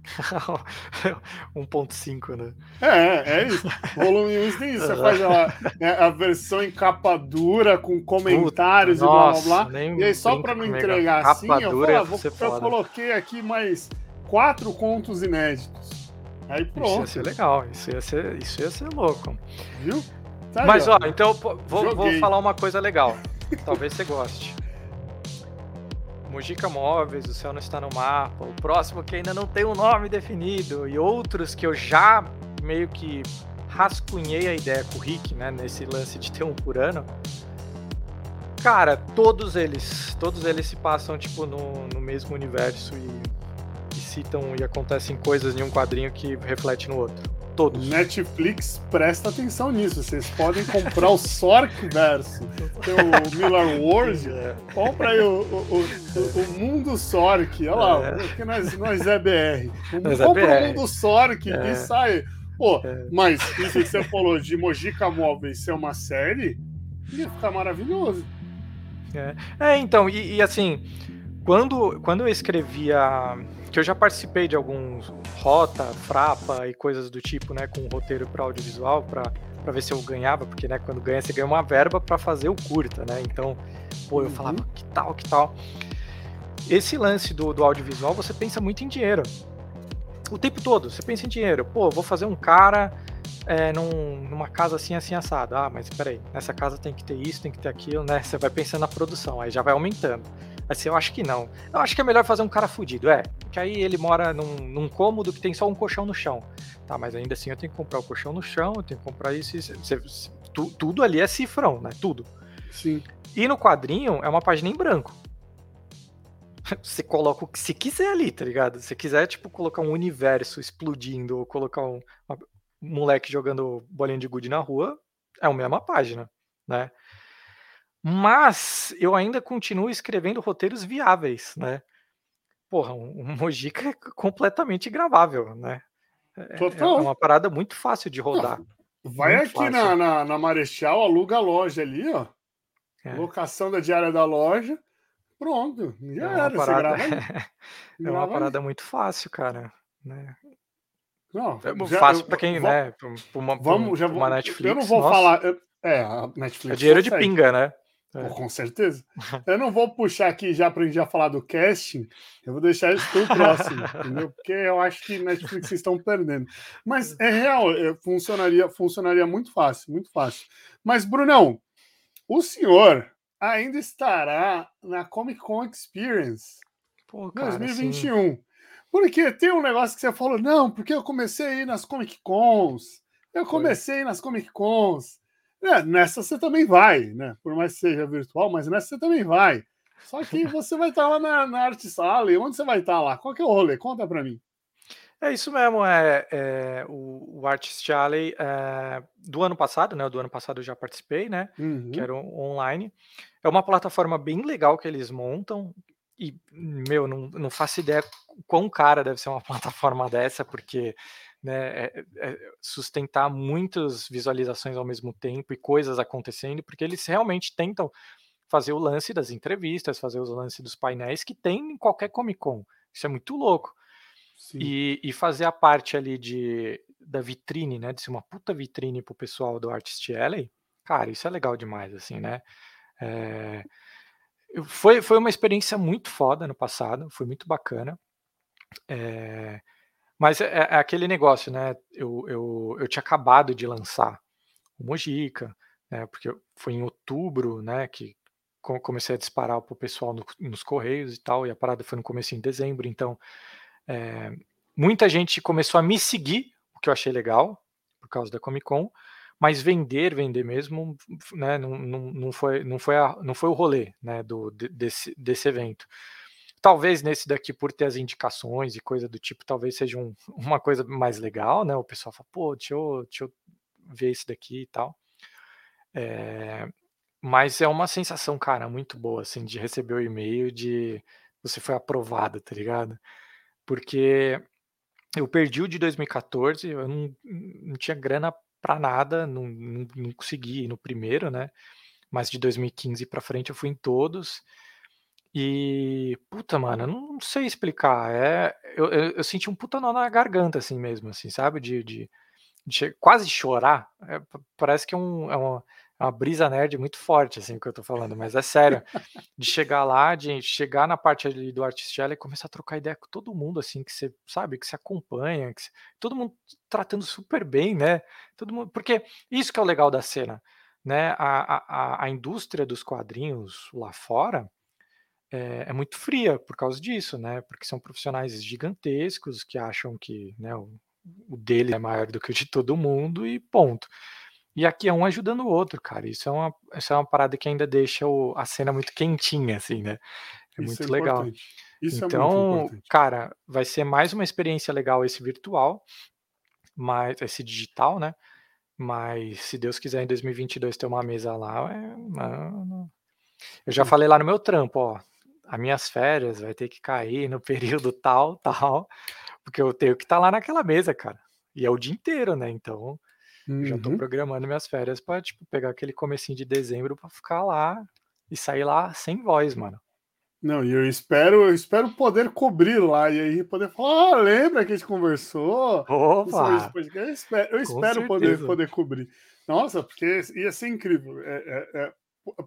1.5, né? É, é isso. Volume 1 tem isso. Você faz a, né, a, versão em capa dura, com comentários Puta, e blá blá blá. E aí, só para não entregar assim, eu, falo, ah, vou, eu coloquei aqui mais quatro contos inéditos. Aí pronto. Isso ia ser legal, isso ia ser, isso ia ser louco. Viu? Tá Mas, ó, ó então vou, vou falar uma coisa legal. Talvez você goste. Mujica Móveis, O Céu Não Está no Mapa, o próximo que ainda não tem um nome definido, e outros que eu já meio que rascunhei a ideia com o Rick, né, nesse lance de ter um por ano. Cara, todos eles, todos eles se passam, tipo, no, no mesmo universo e, e citam e acontecem coisas em um quadrinho que reflete no outro todos. Netflix presta atenção nisso. Vocês podem comprar o Sork Verso, tem o Miller Wars. É. Compra aí o, o, o, o Mundo Sork. Olha lá, é. porque nós, nós é BR. Nós compra é BR. o Mundo Sork é. e sai. Pô, é. mas isso que você falou de Mojica Móveis ser uma série, ia ficar maravilhoso. É, é então, e, e assim, quando, quando eu escrevia que eu já participei de alguns rota, frapa e coisas do tipo, né, com roteiro para audiovisual, para para ver se eu ganhava, porque né, quando ganha você ganha uma verba para fazer o curta, né? Então, pô, eu uhum. falava que tal, que tal. Esse lance do, do audiovisual, você pensa muito em dinheiro. O tempo todo, você pensa em dinheiro. Pô, vou fazer um cara é, num, numa casa assim, assim, assado. Ah, mas peraí, nessa casa tem que ter isso, tem que ter aquilo, né? Você vai pensando na produção, aí já vai aumentando. Assim, eu acho que não. Eu acho que é melhor fazer um cara fudido, é. Porque aí ele mora num, num cômodo que tem só um colchão no chão. Tá, mas ainda assim eu tenho que comprar o colchão no chão, eu tenho que comprar isso. tu, tudo ali é cifrão, né? Tudo. Sim. E no quadrinho é uma página em branco. Você coloca o que se quiser ali, tá ligado? Se quiser, tipo, colocar um universo explodindo ou colocar um, um moleque jogando bolinha de gude na rua, é a mesma página, né? Mas eu ainda continuo escrevendo roteiros viáveis, né? Porra, um, um Mojica é completamente gravável, né? É, Total. é uma parada muito fácil de rodar. Vai muito aqui na, na, na, Marechal, aluga a loja ali, ó. É. Locação da diária da loja. Pronto, já é era. Parada... é uma parada muito fácil, cara. Né? Não, é já, fácil para quem, né? Pra uma, vamos, já uma Netflix. Eu não vou nossa. falar. É, a Netflix. É dinheiro de pinga, né? É. com certeza. Eu não vou puxar aqui já para a gente já falar do casting, eu vou deixar isso para o próximo, entendeu? Porque eu acho que Netflix estão perdendo. Mas é real, é, funcionaria, funcionaria muito fácil, muito fácil. Mas, Brunão, o senhor ainda estará na Comic Con Experience Pô, cara, 2021. Sim. Porque tem um negócio que você falou, não, porque eu comecei nas Comic Cons, eu comecei Foi. nas Comic Cons. É, nessa você também vai, né? Por mais que seja virtual, mas nessa você também vai. Só que você vai estar lá na, na Arte Sala. E onde você vai estar lá? Qual que é o rolê? Conta para mim. É isso mesmo, é, é o, o Artist Alley é, do ano passado, né? Do ano passado eu já participei, né? Uhum. Que era online. É uma plataforma bem legal que eles montam. E, meu, não, não faço ideia quão cara deve ser uma plataforma dessa, porque né, é, é sustentar muitas visualizações ao mesmo tempo e coisas acontecendo, porque eles realmente tentam fazer o lance das entrevistas, fazer o lance dos painéis que tem em qualquer Comic Con. Isso é muito louco. E, e, fazer a parte ali de, da vitrine, né, de ser uma puta vitrine pro pessoal do Artist Alley, cara, isso é legal demais, assim, né? É, foi, foi uma experiência muito foda no passado, foi muito bacana. É, mas é, é aquele negócio, né? Eu, eu, eu tinha acabado de lançar o Mojica, né? Porque foi em outubro, né? Que comecei a disparar para o pessoal no, nos correios e tal, e a parada foi no começo em dezembro, então é, muita gente começou a me seguir, o que eu achei legal, por causa da Comic Con, mas vender, vender mesmo, né, não, não, não, foi, não, foi, a, não foi o rolê né, do, desse, desse evento. Talvez nesse daqui, por ter as indicações e coisa do tipo, talvez seja um, uma coisa mais legal, né? O pessoal fala, pô, deixa eu, deixa eu ver esse daqui e tal. É, mas é uma sensação, cara, muito boa, assim, de receber o e-mail de você foi aprovado, tá ligado? Porque eu perdi o de 2014, eu não, não tinha grana para nada, não, não, não consegui ir no primeiro, né? Mas de 2015 para frente eu fui em todos. E, puta, mano, eu não sei explicar. É, eu, eu, eu senti um puta nó na garganta, assim mesmo, assim, sabe? De, de, de quase chorar. É, parece que é, um, é, uma, é uma brisa nerd muito forte, assim, que eu tô falando, mas é sério. De chegar lá, de chegar na parte ali do Artistella e começar a trocar ideia com todo mundo, assim, que você sabe, que se acompanha, que todo mundo tratando super bem, né? Todo mundo, porque isso que é o legal da cena, né? A, a, a indústria dos quadrinhos lá fora é, é, muito fria por causa disso, né? Porque são profissionais gigantescos que acham que né, o, o dele é maior do que o de todo mundo e ponto. E aqui é um ajudando o outro, cara. Isso é uma, isso é uma parada que ainda deixa o, a cena muito quentinha, assim, né? É isso muito é legal. Então, é cara, vai ser mais uma experiência legal esse virtual, mas esse digital, né? Mas se Deus quiser em 2022 ter uma mesa lá, é. Eu já hum. falei lá no meu trampo, ó as minhas férias vai ter que cair no período tal, tal, porque eu tenho que estar tá lá naquela mesa, cara. E é o dia inteiro, né? Então, uhum. já tô programando minhas férias para tipo pegar aquele comecinho de dezembro para ficar lá e sair lá sem voz, mano. Não, e eu espero, eu espero poder cobrir lá e aí poder falar, ah, lembra que a gente conversou? Opa! Eu espero, eu espero poder, poder cobrir. Nossa, porque ia ser incrível. É, é, é,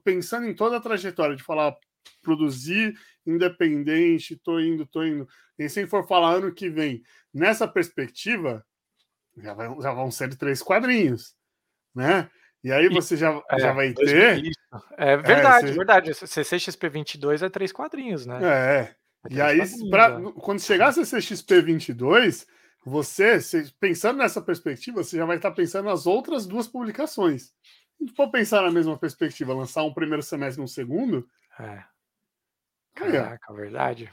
pensando em toda a trajetória de falar, produzir independente, tô indo, tô indo. E se for falar ano que vem, nessa perspectiva, já, vai, já vão ser três quadrinhos, né? E aí você já, é, já vai ter. É verdade, é, você... verdade. CCXP 22 é três quadrinhos, né? É. é e aí, pra, é. quando chegar a CCXP 22, você, pensando nessa perspectiva, você já vai estar pensando nas outras duas publicações. Se for pensar na mesma perspectiva, lançar um primeiro semestre e um segundo, é. Caraca, verdade.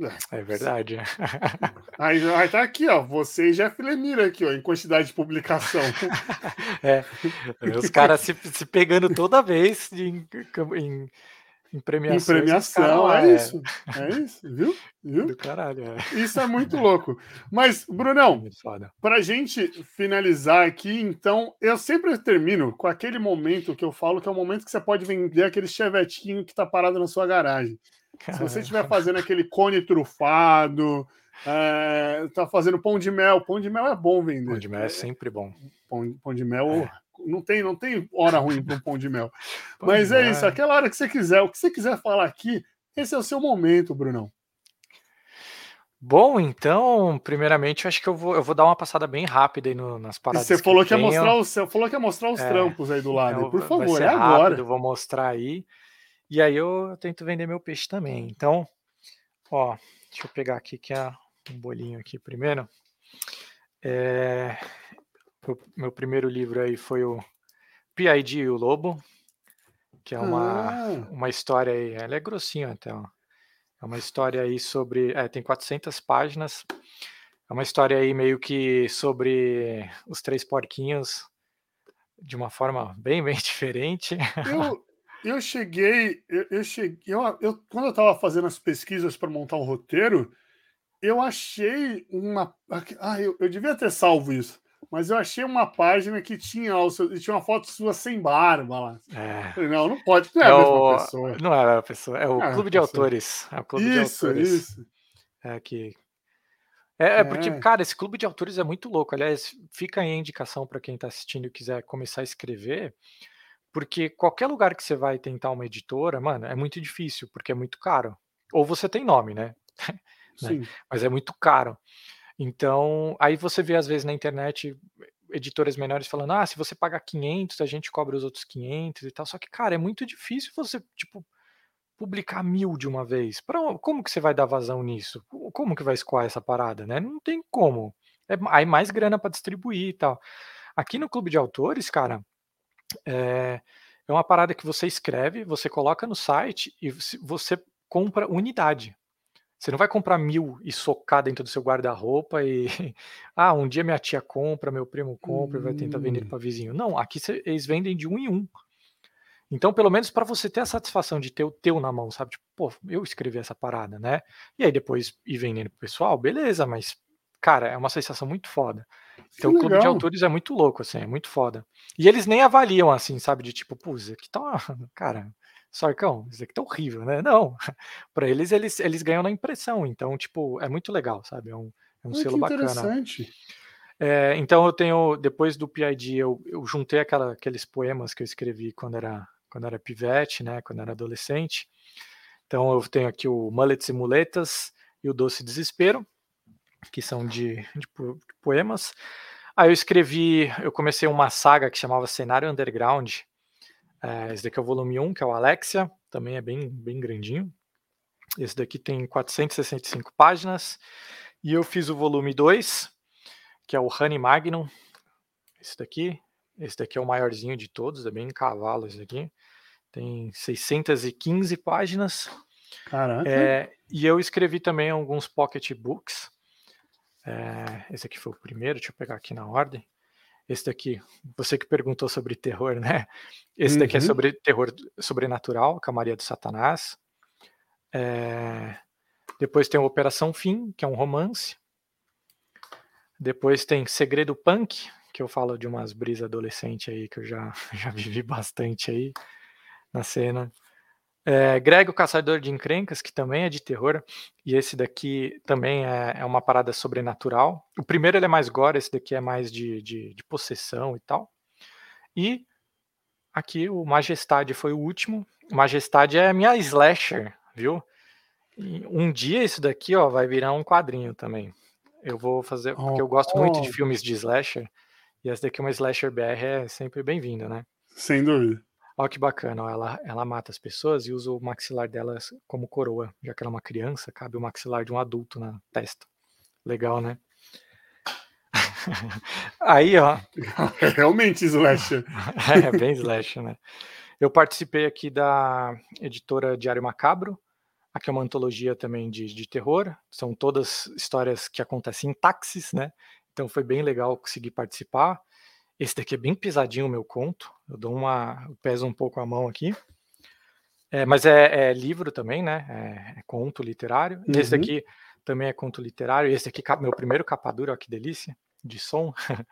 É, é verdade. Aí, aí tá aqui, ó. Você e Jeff Lemire aqui, ó, em quantidade de publicação. é, os caras se, se pegando toda vez em, em, em premiação. Em premiação, é, é, isso. É isso, viu? viu? Do caralho, é. Isso é muito louco. Mas, Brunão, é pra gente finalizar aqui, então, eu sempre termino com aquele momento que eu falo que é o momento que você pode vender aquele chevetinho que tá parado na sua garagem. Se você estiver fazendo aquele cone trufado, é, tá fazendo pão de mel, pão de mel é bom vender. Pão de mel é sempre bom. Pão, pão de mel é não tem, não tem hora ruim para um pão de mel. Mas é isso, aquela hora que você quiser, o que você quiser falar aqui, esse é o seu momento, Brunão. Bom, então, primeiramente, eu acho que eu vou, eu vou dar uma passada bem rápida aí no, nas paradas. você falou que, que ia mostrar os, você falou que ia mostrar os é, trampos aí do lado. Eu, por favor, é agora. Eu vou mostrar aí. E aí eu tento vender meu peixe também. Então, ó, deixa eu pegar aqui que é um bolinho aqui primeiro. É, meu, meu primeiro livro aí foi o P.I.D. e o Lobo, que é uma, ah. uma história aí, ela é grossinha até, ó. É uma história aí sobre, é, tem 400 páginas, é uma história aí meio que sobre os três porquinhos, de uma forma bem, bem diferente. Eu, eu cheguei, eu, eu cheguei, eu, eu, quando eu estava fazendo as pesquisas para montar um roteiro, eu achei uma, ah, eu, eu devia ter salvo isso, mas eu achei uma página que tinha, tinha uma foto sua sem barba lá. É. Não, não pode, não é, é a mesma o, pessoa. Não é a pessoa, é o é Clube de Autores. É o Clube isso, de Autores. Isso, É que. É, é, porque, é. cara, esse clube de autores é muito louco. Aliás, fica aí a indicação para quem está assistindo e quiser começar a escrever, porque qualquer lugar que você vai tentar uma editora, mano, é muito difícil, porque é muito caro. Ou você tem nome, né? né? Mas é muito caro. Então, aí você vê às vezes na internet editoras menores falando: "Ah, se você pagar 500, a gente cobra os outros 500 e tal". Só que, cara, é muito difícil você, tipo, publicar mil de uma vez. Pra, como que você vai dar vazão nisso? Como que vai escoar essa parada, né? Não tem como. É, aí mais grana para distribuir e tal. Aqui no clube de autores, cara, é, é uma parada que você escreve, você coloca no site e você compra unidade. Você não vai comprar mil e socar dentro do seu guarda-roupa e. Ah, um dia minha tia compra, meu primo compra hum. e vai tentar vender hum. para vizinho. Não, aqui cê, eles vendem de um em um. Então, pelo menos para você ter a satisfação de ter o teu na mão, sabe? Tipo, pô, eu escrevi essa parada, né? E aí depois ir vendendo pro pessoal, beleza, mas, cara, é uma sensação muito foda. Então, o clube de autores é muito louco, assim, é muito foda. E eles nem avaliam, assim, sabe? De tipo, pô, aqui tá uma... Cara, Sarcão, isso aqui tá horrível, né? Não, para eles, eles, eles ganham na impressão, então, tipo, é muito legal, sabe? É um, é um selo bacana. interessante. É, então eu tenho, depois do PID, eu, eu juntei aquela, aqueles poemas que eu escrevi quando era, quando era pivete, né? Quando era adolescente. Então eu tenho aqui o Mullets e Muletas e o Doce Desespero, que são de, de poemas. Aí eu escrevi, eu comecei uma saga que chamava Cenário Underground. É, esse daqui é o volume 1, que é o Alexia, também é bem, bem grandinho. Esse daqui tem 465 páginas. E eu fiz o volume 2, que é o Honey Magnum. Esse daqui. Esse daqui é o maiorzinho de todos, é bem cavalo esse daqui. Tem 615 páginas. Caraca. É, e eu escrevi também alguns pocket books. É, esse aqui foi o primeiro, deixa eu pegar aqui na ordem. Esse daqui, você que perguntou sobre terror, né? Esse uhum. daqui é uhum. sobre terror sobrenatural, com a Maria do Satanás. É, depois tem Operação Fim, que é um romance. Depois tem Segredo Punk, que eu falo de umas brisas adolescentes aí, que eu já, já vivi bastante aí na cena. É, Greg, o Caçador de Encrencas, que também é de terror, e esse daqui também é, é, uma parada sobrenatural. O primeiro ele é mais gore, esse daqui é mais de, de, de possessão e tal. E aqui o Majestade foi o último. Majestade é a minha slasher, viu? E um dia isso daqui ó, vai virar um quadrinho também. Eu vou fazer, porque eu gosto oh. muito de filmes de slasher, e essa daqui é uma slasher BR é sempre bem-vinda, né? Sem dúvida. Olha que bacana, ó, ela, ela mata as pessoas e usa o maxilar dela como coroa. Já que ela é uma criança, cabe o maxilar de um adulto na testa. Legal, né? Aí, ó. É realmente slasher. é, bem slash, né? Eu participei aqui da editora Diário Macabro. Aqui é uma antologia também de, de terror. São todas histórias que acontecem em táxis, né? Então foi bem legal conseguir participar. Esse daqui é bem pesadinho o meu conto. Eu dou uma. Eu peso um pouco a mão aqui. É, mas é, é, livro também, né? É, é conto literário. Uhum. Esse daqui também é conto literário. Esse aqui, meu primeiro capadura, olha que delícia, de som.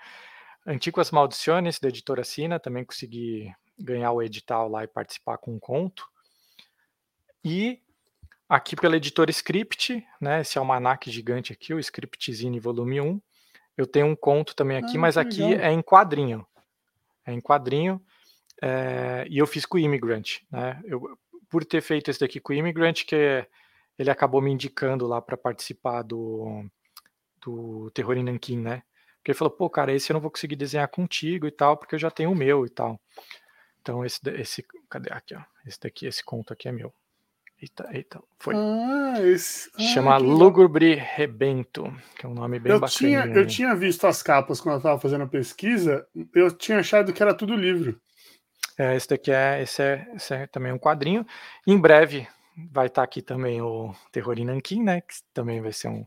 Antigas Maldições, da editora Sina, também consegui ganhar o edital lá e participar com um conto. E aqui pela editora Script, né? Esse almanac gigante aqui, o Scriptzine volume 1. Eu tenho um conto também aqui, ah, mas aqui legal. é em quadrinho. É em quadrinho. É, e eu fiz com o Immigrant, né? Eu, por ter feito esse daqui com o Immigrant, que ele acabou me indicando lá para participar do, do Terror em Nankin, né? Porque ele falou, pô, cara, esse eu não vou conseguir desenhar contigo e tal, porque eu já tenho o meu e tal. Então esse, esse cadê aqui, ó? Esse daqui, esse conto aqui é meu. Eita, eita, foi. Ah, esse... Ah, Chama Lugubre Rebento, que é um nome bem eu bacana. Tinha, eu tinha visto as capas quando eu estava fazendo a pesquisa, eu tinha achado que era tudo livro. É, esse daqui é esse, é, esse é também um quadrinho. Em breve vai estar tá aqui também o Terror em Nankin, né? Que também vai ser um,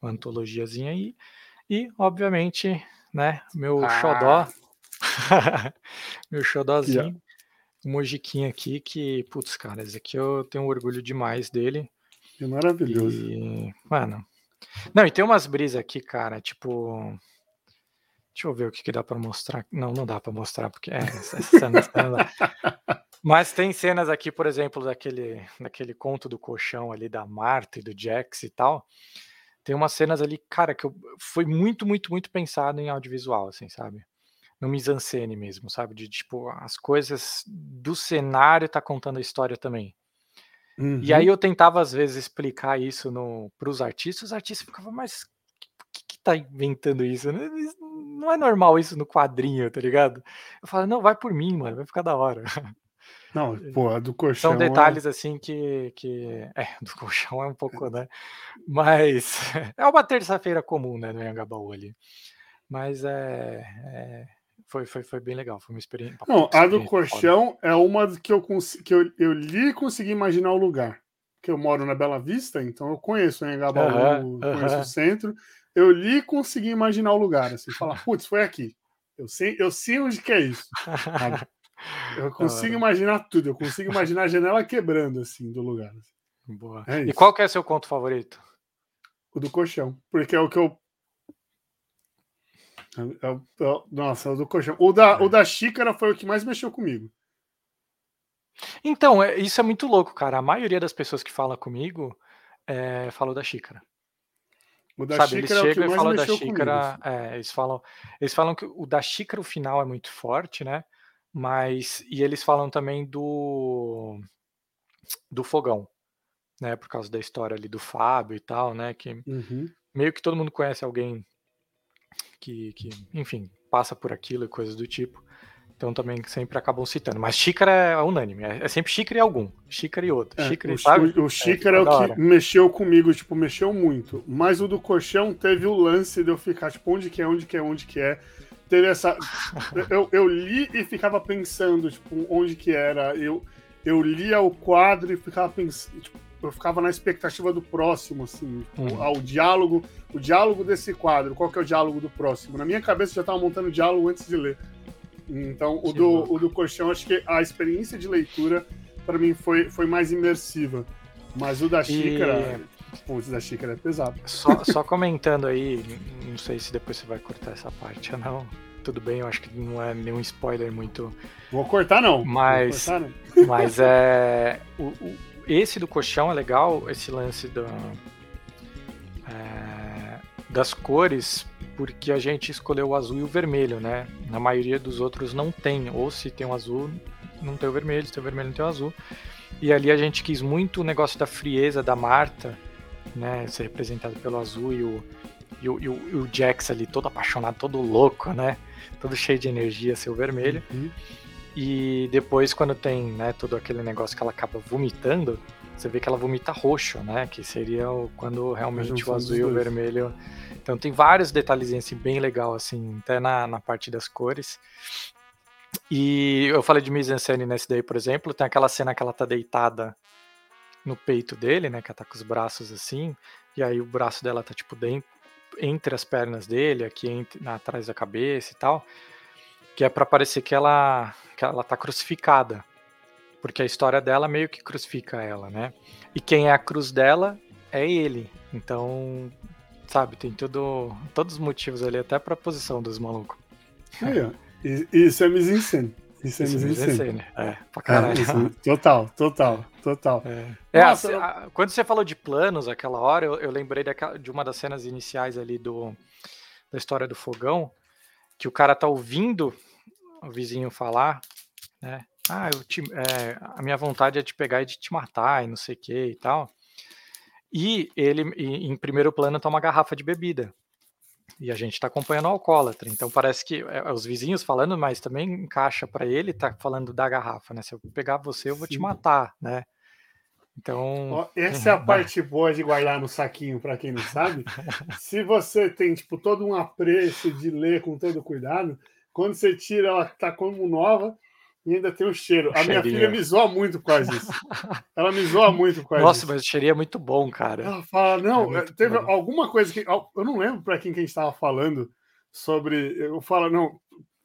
uma antologiazinha aí. E, obviamente, né, meu ah. xodó. meu xodózinho. O Mojiquinho aqui, que, putz, cara, esse aqui eu tenho orgulho demais dele. É maravilhoso. E, mano. Não, e tem umas brisas aqui, cara, tipo. Deixa eu ver o que, que dá para mostrar. Não, não dá para mostrar, porque é, essa cena, Mas tem cenas aqui, por exemplo, daquele, daquele conto do colchão ali da Marta e do Jax e tal. Tem umas cenas ali, cara, que eu, foi muito, muito, muito pensado em audiovisual, assim, sabe? No mise-en-scène mesmo, sabe? De tipo, as coisas do cenário tá contando a história também. Uhum. E aí uhum. eu tentava às vezes explicar isso para os artistas, os artistas ficavam, mas que, que tá inventando isso? Não é normal isso no quadrinho, tá ligado? Eu falo, não, vai por mim, mano, vai ficar da hora. Não, pô, a do colchão. São é detalhes é... assim que, que. É, do colchão é um pouco, né? Mas é uma terça-feira comum, né, no Yangabaú ali. Mas é, é, foi, foi, foi bem legal, foi uma experiência. Não, a do colchão foda. é uma que, eu, que eu, eu li e consegui imaginar o lugar. Que eu moro na Bela Vista, então eu conheço o Engabaú, conheço o centro. Eu li e consegui imaginar o lugar, assim, falar, putz, foi aqui. Eu sei, eu sei onde que é isso. Eu consigo imaginar tudo, eu consigo imaginar a janela quebrando, assim, do lugar. Assim. Boa. É e qual que é seu conto favorito? O do colchão, porque é o que eu é, é, é, nossa, o do colchão. O da, o da xícara foi o que mais mexeu comigo. Então, é, isso é muito louco, cara. A maioria das pessoas que fala comigo é, falou da xícara. O da Sabe, eles xícara é que chegam e mais falam da xícara. é, eles falam, eles falam que o da xícara, o final é muito forte, né? Mas e eles falam também do do fogão, né? Por causa da história ali do Fábio e tal, né? Que Uhum. meio que todo mundo conhece alguém que, que enfim, passa por aquilo e coisas do tipo. Então também sempre acabam citando. Mas xícara é unânime, é, é sempre xícara e algum, xícara e outro, É, xícara o, sabe? o- o xícara é, da o hora. que mexeu comigo, tipo, mexeu muito. Mas o do colchão teve o lance de eu ficar, tipo, onde que é, onde que é, onde que é. Teve essa. eu, eu li e ficava pensando, tipo, onde que era. Eu, eu lia o quadro e ficava pensando. Tipo, eu ficava na expectativa do próximo, assim, tipo, Uhum. ah, o diálogo, o diálogo desse quadro, qual que é o diálogo do próximo? Na minha cabeça eu já estava montando o diálogo antes de ler. Então, o do, louco. o do colchão, acho que a experiência de leitura, para mim, foi, foi mais imersiva. Mas o da xícara, putz, da xícara é pesado. Só, só comentando aí, não sei se depois você vai cortar essa parte ou não. Tudo bem, eu acho que não é nenhum spoiler muito. Vou cortar, não. Mas- cortar, não. Mas é. o- o- esse do colchão é legal, esse lance da, é, das cores, porque a gente escolheu o azul e o vermelho, né? Na maioria dos outros não tem. Ou se tem o azul, não tem o vermelho, se tem o vermelho, não tem o azul. E ali a gente quis muito o negócio da frieza da Marta, né? Ser representado pelo azul e o, e o, e o, e o Jax ali todo apaixonado, todo louco, né? Todo cheio de energia, ser o vermelho. Uhum. E depois, quando tem né, todo aquele negócio que ela acaba vomitando, você vê que ela vomita roxo, né? Que seria o- quando realmente o azul e o vermelho. Então tem vários detalhezinhos assim, bem legal, assim, até na, na parte das cores. E eu falei de mise-en-scène nesse daí, por exemplo, tem aquela cena que ela tá deitada no peito dele, né? Que ela tá com os braços assim, e aí o braço dela tá tipo dentro, entre as pernas dele, aqui entre, atrás da cabeça e tal, que é pra parecer que ela, que ela tá crucificada. Porque a história dela meio que crucifica ela, né? E quem é a cruz dela é ele. Então, sabe, tem tudo, todos os motivos ali, até pra posição dos malucos. Aí, ó. Isso é mise-en-scène. Isso é Isso, mise-en-scène. mise-en-scène. É, pra É, caralho. isso- total, total, total. É, É, Nossa, a- a- quando você falou de planos aquela hora, eu, eu lembrei daquela- de uma das cenas iniciais ali do, da história do fogão, que o cara tá ouvindo o vizinho falar, né? Ah, eu te- é, a minha vontade é de pegar e de te matar e não sei o que e tal. E ele, em primeiro plano, tá uma garrafa de bebida. E a gente tá acompanhando o alcoólatra. Então parece que é, os vizinhos falando, mas também encaixa pra ele, tá falando da garrafa, né? Se eu pegar você, eu vou te Sim. matar, né? Então. Ó, essa é a parte boa de guardar no saquinho, para quem não sabe. Se você tem tipo todo um apreço de ler com todo cuidado, quando você tira, ela tá como nova e ainda tem o cheiro. A minha filha me zoa muito causa disso. Ela me zoa muito causa Nossa, mas o cheirinho é muito bom, cara. Ela fala, não, É teve bom. alguma coisa que. Eu não lembro para quem que a gente estava falando sobre. Eu falo, não,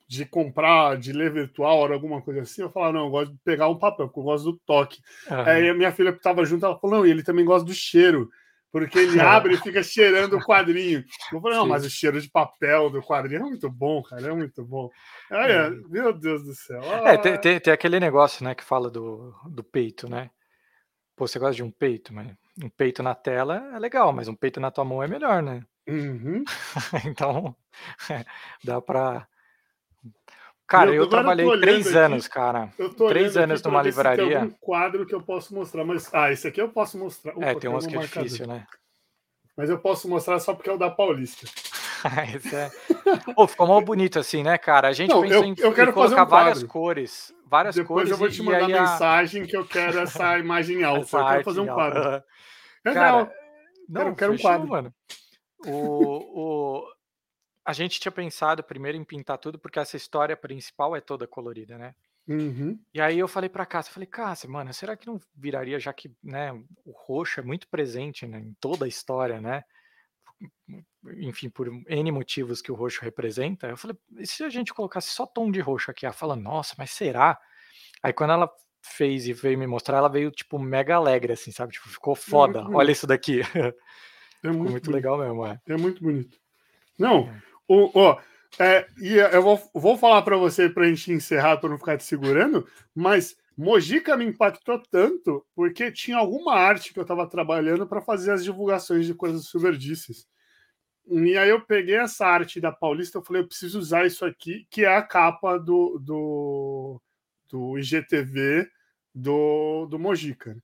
de comprar, de ler virtual ou alguma coisa assim. Eu falo, não, eu gosto de pegar um papel, porque eu gosto do toque. Aham. Aí a minha filha estava junto, ela falou, não, e ele também gosta do cheiro. Porque ele abre e fica cheirando o quadrinho. Eu falei, não, mas o cheiro de papel do quadrinho é muito bom, cara, é muito bom. Olha, É. meu Deus do céu. É, tem, tem- tem aquele negócio, né, que fala do, do peito, né? Pô, você gosta de um peito, mas um peito na tela é legal, mas um peito na tua mão é melhor, né? Uhum. Então, dá pra. Cara, Eu- eu, eu trabalhei olhando três aqui. anos, cara. Eu tô Três anos aqui numa Tem livraria. algum quadro que eu posso mostrar, mas. Ah, esse aqui eu posso mostrar. É, tem um que é difícil, né? Mas eu posso mostrar só porque é o da Paulista. Esse é... Pô, ficou mal bonito assim, né, cara? A gente Não, pensou eu- em, eu em quero fazer colocar um várias cores. Várias Depois cores. eu vou te mandar a- mensagem que eu quero essa imagem alfa. essa eu quero fazer um em quadro. alta. Legal. Cara, não, Quero- quero um quadro. mano. O, o, a gente tinha pensado primeiro em pintar tudo, porque essa história principal é toda colorida, né? Uhum. E aí eu falei pra Cássia, falei, Cássia, mano, será que não viraria, já que né, o roxo é muito presente né, em toda a história, né? Enfim, por N motivos que o roxo representa. Eu falei, e se a gente colocasse só tom de roxo aqui? Ela fala, nossa, mas será? Aí quando ela fez e veio me mostrar, ela veio, tipo, mega alegre, assim, sabe? Tipo, ficou foda. muito Olha isso daqui. É muito, muito legal mesmo, é. É muito bonito. Não, É. o, ó, é, e eu vou, vou falar para você para a gente encerrar, para não ficar te segurando, mas Mojica me impactou tanto porque tinha alguma arte que eu estava trabalhando para fazer as divulgações de coisas superdices. E aí eu peguei essa arte da Paulista, eu falei, eu preciso usar isso aqui, que é a capa do, do, do IGTV do, do Mojica.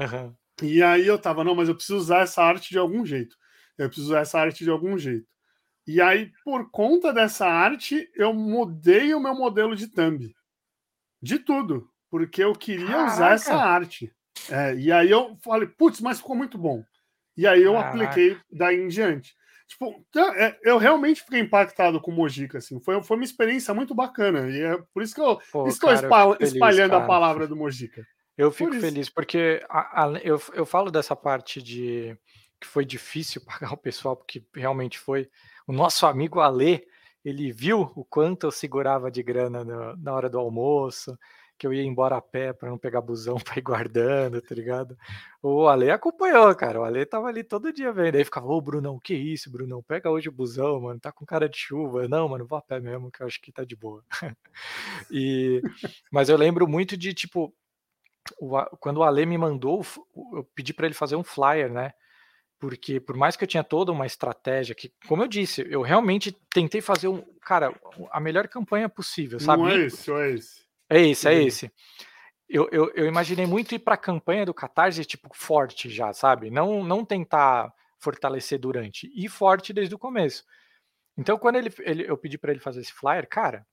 Uhum. E aí eu tava, não, mas eu preciso usar essa arte de algum jeito. Eu preciso usar essa arte de algum jeito. E aí, por conta dessa arte, eu mudei o meu modelo de thumb. De tudo. Porque eu queria Caraca. usar essa arte. É, e aí eu falei, putz, mas ficou muito bom. E aí eu Caraca. apliquei daí em diante. Tipo, é, eu realmente fiquei impactado com o Mojica, assim. Foi, foi uma experiência muito bacana. E é por isso que eu Pô, estou cara, espalhando feliz, a palavra do Mojica. Eu fico por feliz, porque a, a, eu, eu falo dessa parte de que foi difícil pagar o pessoal, porque realmente foi. O nosso amigo Ale, ele viu o quanto eu segurava de grana no, na hora do almoço, que eu ia embora a pé para não pegar busão para ir guardando, tá ligado? O Ale acompanhou, cara. O Ale tava ali todo dia vendo. Aí ficava, ô Brunão, que isso, Brunão? Pega hoje o busão, mano. Tá com cara de chuva. Não, mano, vou a pé mesmo, que eu acho que tá de boa. e... Mas eu lembro muito de, tipo, o, quando o Ale me mandou, eu pedi para ele fazer um flyer, né? Porque por mais que eu tinha toda uma estratégia, que, como eu disse, eu realmente tentei fazer um, cara, a melhor campanha possível, sabe? Não é esse, é esse. É esse, é esse. Eu, eu, eu imaginei muito ir para a campanha do Catarse, tipo, forte já, sabe? Não, não tentar fortalecer durante, ir forte desde o começo. Então, quando ele, ele eu pedi para ele fazer esse flyer, cara,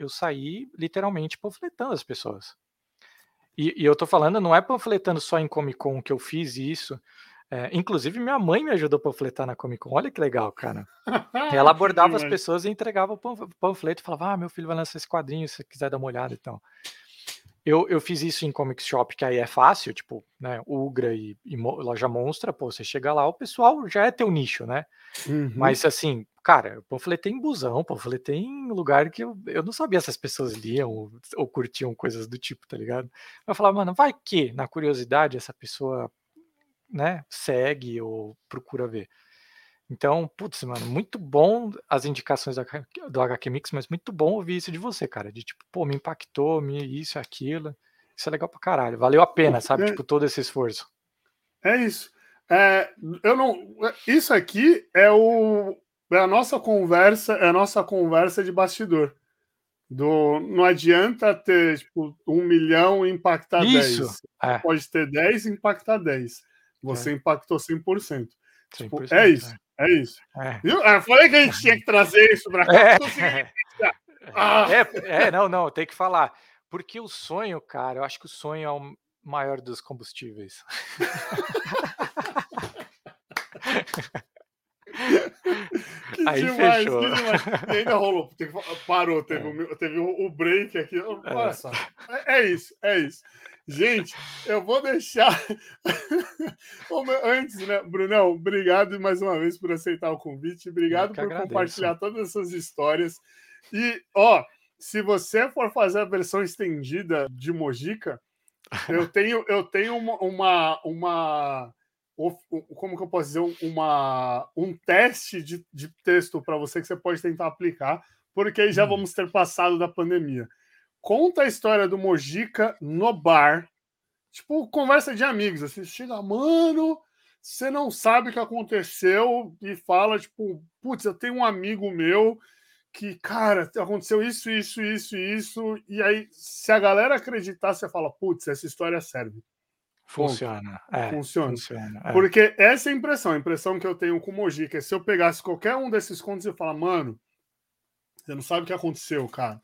eu saí literalmente panfletando as pessoas. E, e, eu tô falando, não é panfletando só em Comic Con que eu fiz isso. É, inclusive, minha mãe me ajudou a panfletar na Comic Con. Olha que legal, cara. Ela abordava as pessoas e entregava o panfleto e falava: Ah, meu filho vai lançar esse quadrinho, se você quiser dar uma olhada e então. tal. Eu, eu fiz isso em Comic Shop, que aí é fácil, tipo, né, Ugra e, e Loja Monstra, pô, você chega lá, o pessoal já é teu nicho, né? Uhum. Mas assim, cara, eu panfletei em busão, panfletei em lugar que eu, eu não sabia se as pessoas liam ou, ou curtiam coisas do tipo, tá ligado? Eu falava, mano, vai que, na curiosidade, essa pessoa né, segue ou procura ver. Então, putz, mano, muito bom as indicações do HQ Mix, mas muito bom ouvir isso de você, cara. De tipo, pô, me impactou, me isso, aquilo. Isso é legal pra caralho. Valeu a pena, sabe? É, tipo, todo esse esforço. É isso. É, eu não. Isso aqui é o. É a nossa conversa, é a nossa conversa de bastidor. Do, não adianta ter tipo, um milhão e impactar isso, 10. É. Pode ter 10 e impactar 10. Você é. impactou 100%. 100%. Tipo, é isso. É, é isso. É. Viu? Eu falei que a gente tinha que trazer isso para cá. É. Ah. É, é, não, não, tem que falar. Porque o sonho, cara, eu acho que o sonho é o maior dos combustíveis. Que Aí demais, fechou. Que demais. E ainda rolou, parou, teve, é. o, teve o break aqui. É. é isso, é isso. Gente, eu vou deixar. Antes, né, Brunão, obrigado mais uma vez por aceitar o convite. Obrigado por agradeço. compartilhar todas essas histórias. E, ó, se você for fazer a versão estendida de Mojica, eu tenho, eu tenho uma, uma, uma como que eu posso dizer, uma, um teste de, de texto para você que você pode tentar aplicar, porque aí já hum. vamos ter passado da pandemia conta a história do Mojica no bar. Tipo, conversa de amigos. Assim, chega, mano, você não sabe o que aconteceu e fala, tipo, putz, eu tenho um amigo meu que, cara, aconteceu isso, isso, isso, isso. E aí, se a galera acreditar, você fala, putz, essa história serve. Funciona. É, funciona. funciona é. Porque essa é a impressão, a impressão que eu tenho com o Mojica é se eu pegasse qualquer um desses contos e falar, mano, você não sabe o que aconteceu, cara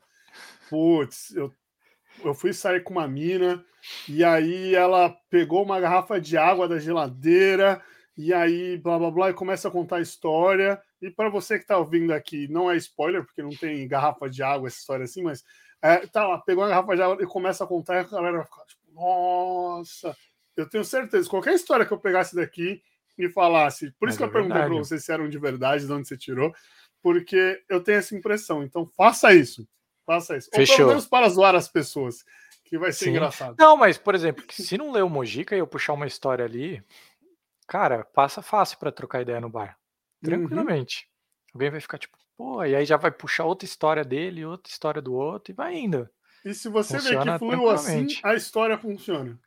putz, eu, eu fui sair com uma mina e aí ela pegou uma garrafa de água da geladeira e aí blá blá blá e começa a contar a história. E para você que está ouvindo aqui, não é spoiler, porque não tem garrafa de água essa história assim, mas é, tá lá, pegou a garrafa de água e começa a contar e a galera fica tipo, nossa, eu tenho certeza, qualquer história que eu pegasse daqui e falasse, por mas isso que é eu perguntei para você se eram de verdade, de onde você tirou, porque eu tenho essa impressão. Então faça isso. Faça isso. Fechou. Ou pelo menos para zoar as pessoas, que vai ser Sim. engraçado. Não, mas, por exemplo, se não ler o Mojica e eu puxar uma história ali, cara, passa fácil para trocar ideia no bar. Uhum. Tranquilamente. Uhum. Alguém vai ficar tipo, pô, e aí já vai puxar outra história dele, outra história do outro, e vai indo. E se você funciona vê que fluiu assim, a história funciona.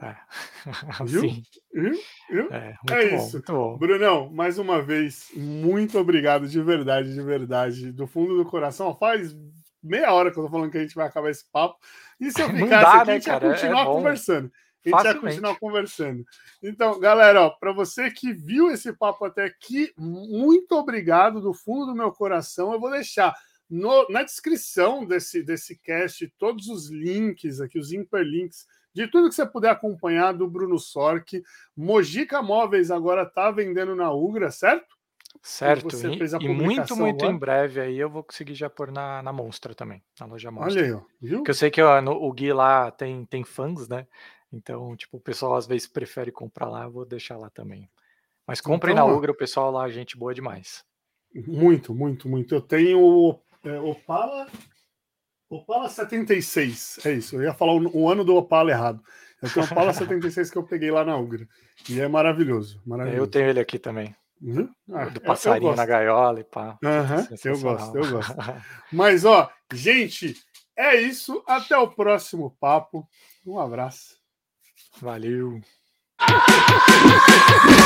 É. Viu? Sim. Viu? Viu? É, é bom, isso. Brunão, mais uma vez, muito obrigado de verdade, de verdade, do fundo do coração. Faz meia hora que eu tô falando que a gente vai acabar esse papo. E se eu ficasse dá, aqui, né, a gente ia continuar é conversando. A gente Facilmente. ia continuar conversando. Então, galera, para você que viu esse papo até aqui, muito obrigado do fundo do meu coração. Eu vou deixar no, na descrição desse, desse cast todos os links aqui, os hiperlinks de tudo que você puder acompanhar do Bruno Sork. Mojica Móveis agora está vendendo na Ugra, certo? Certo, e, e muito, muito agora. em breve aí eu vou conseguir já pôr na, na Monstra também, na loja Monstra. Olha aí, ó, viu? Porque eu sei que ó, no, o Gui lá tem, tem fãs, né? Então, tipo, o pessoal às vezes prefere comprar lá, eu vou deixar lá também. Mas comprem então, na Ugra, o pessoal lá, gente boa demais. Muito, muito, muito. Eu tenho é, Opala Opala 76, é isso. Eu ia falar o, o ano do Opala errado. Eu tenho o Opala 76 que eu peguei lá na Ugra. E é maravilhoso. maravilhoso. Eu tenho ele aqui também. Uhum. Ah, do passarinho na gaiola e pá. Uhum, eu gosto, eu gosto. Mas, ó, gente, é isso. Até o próximo papo. Um abraço. Valeu.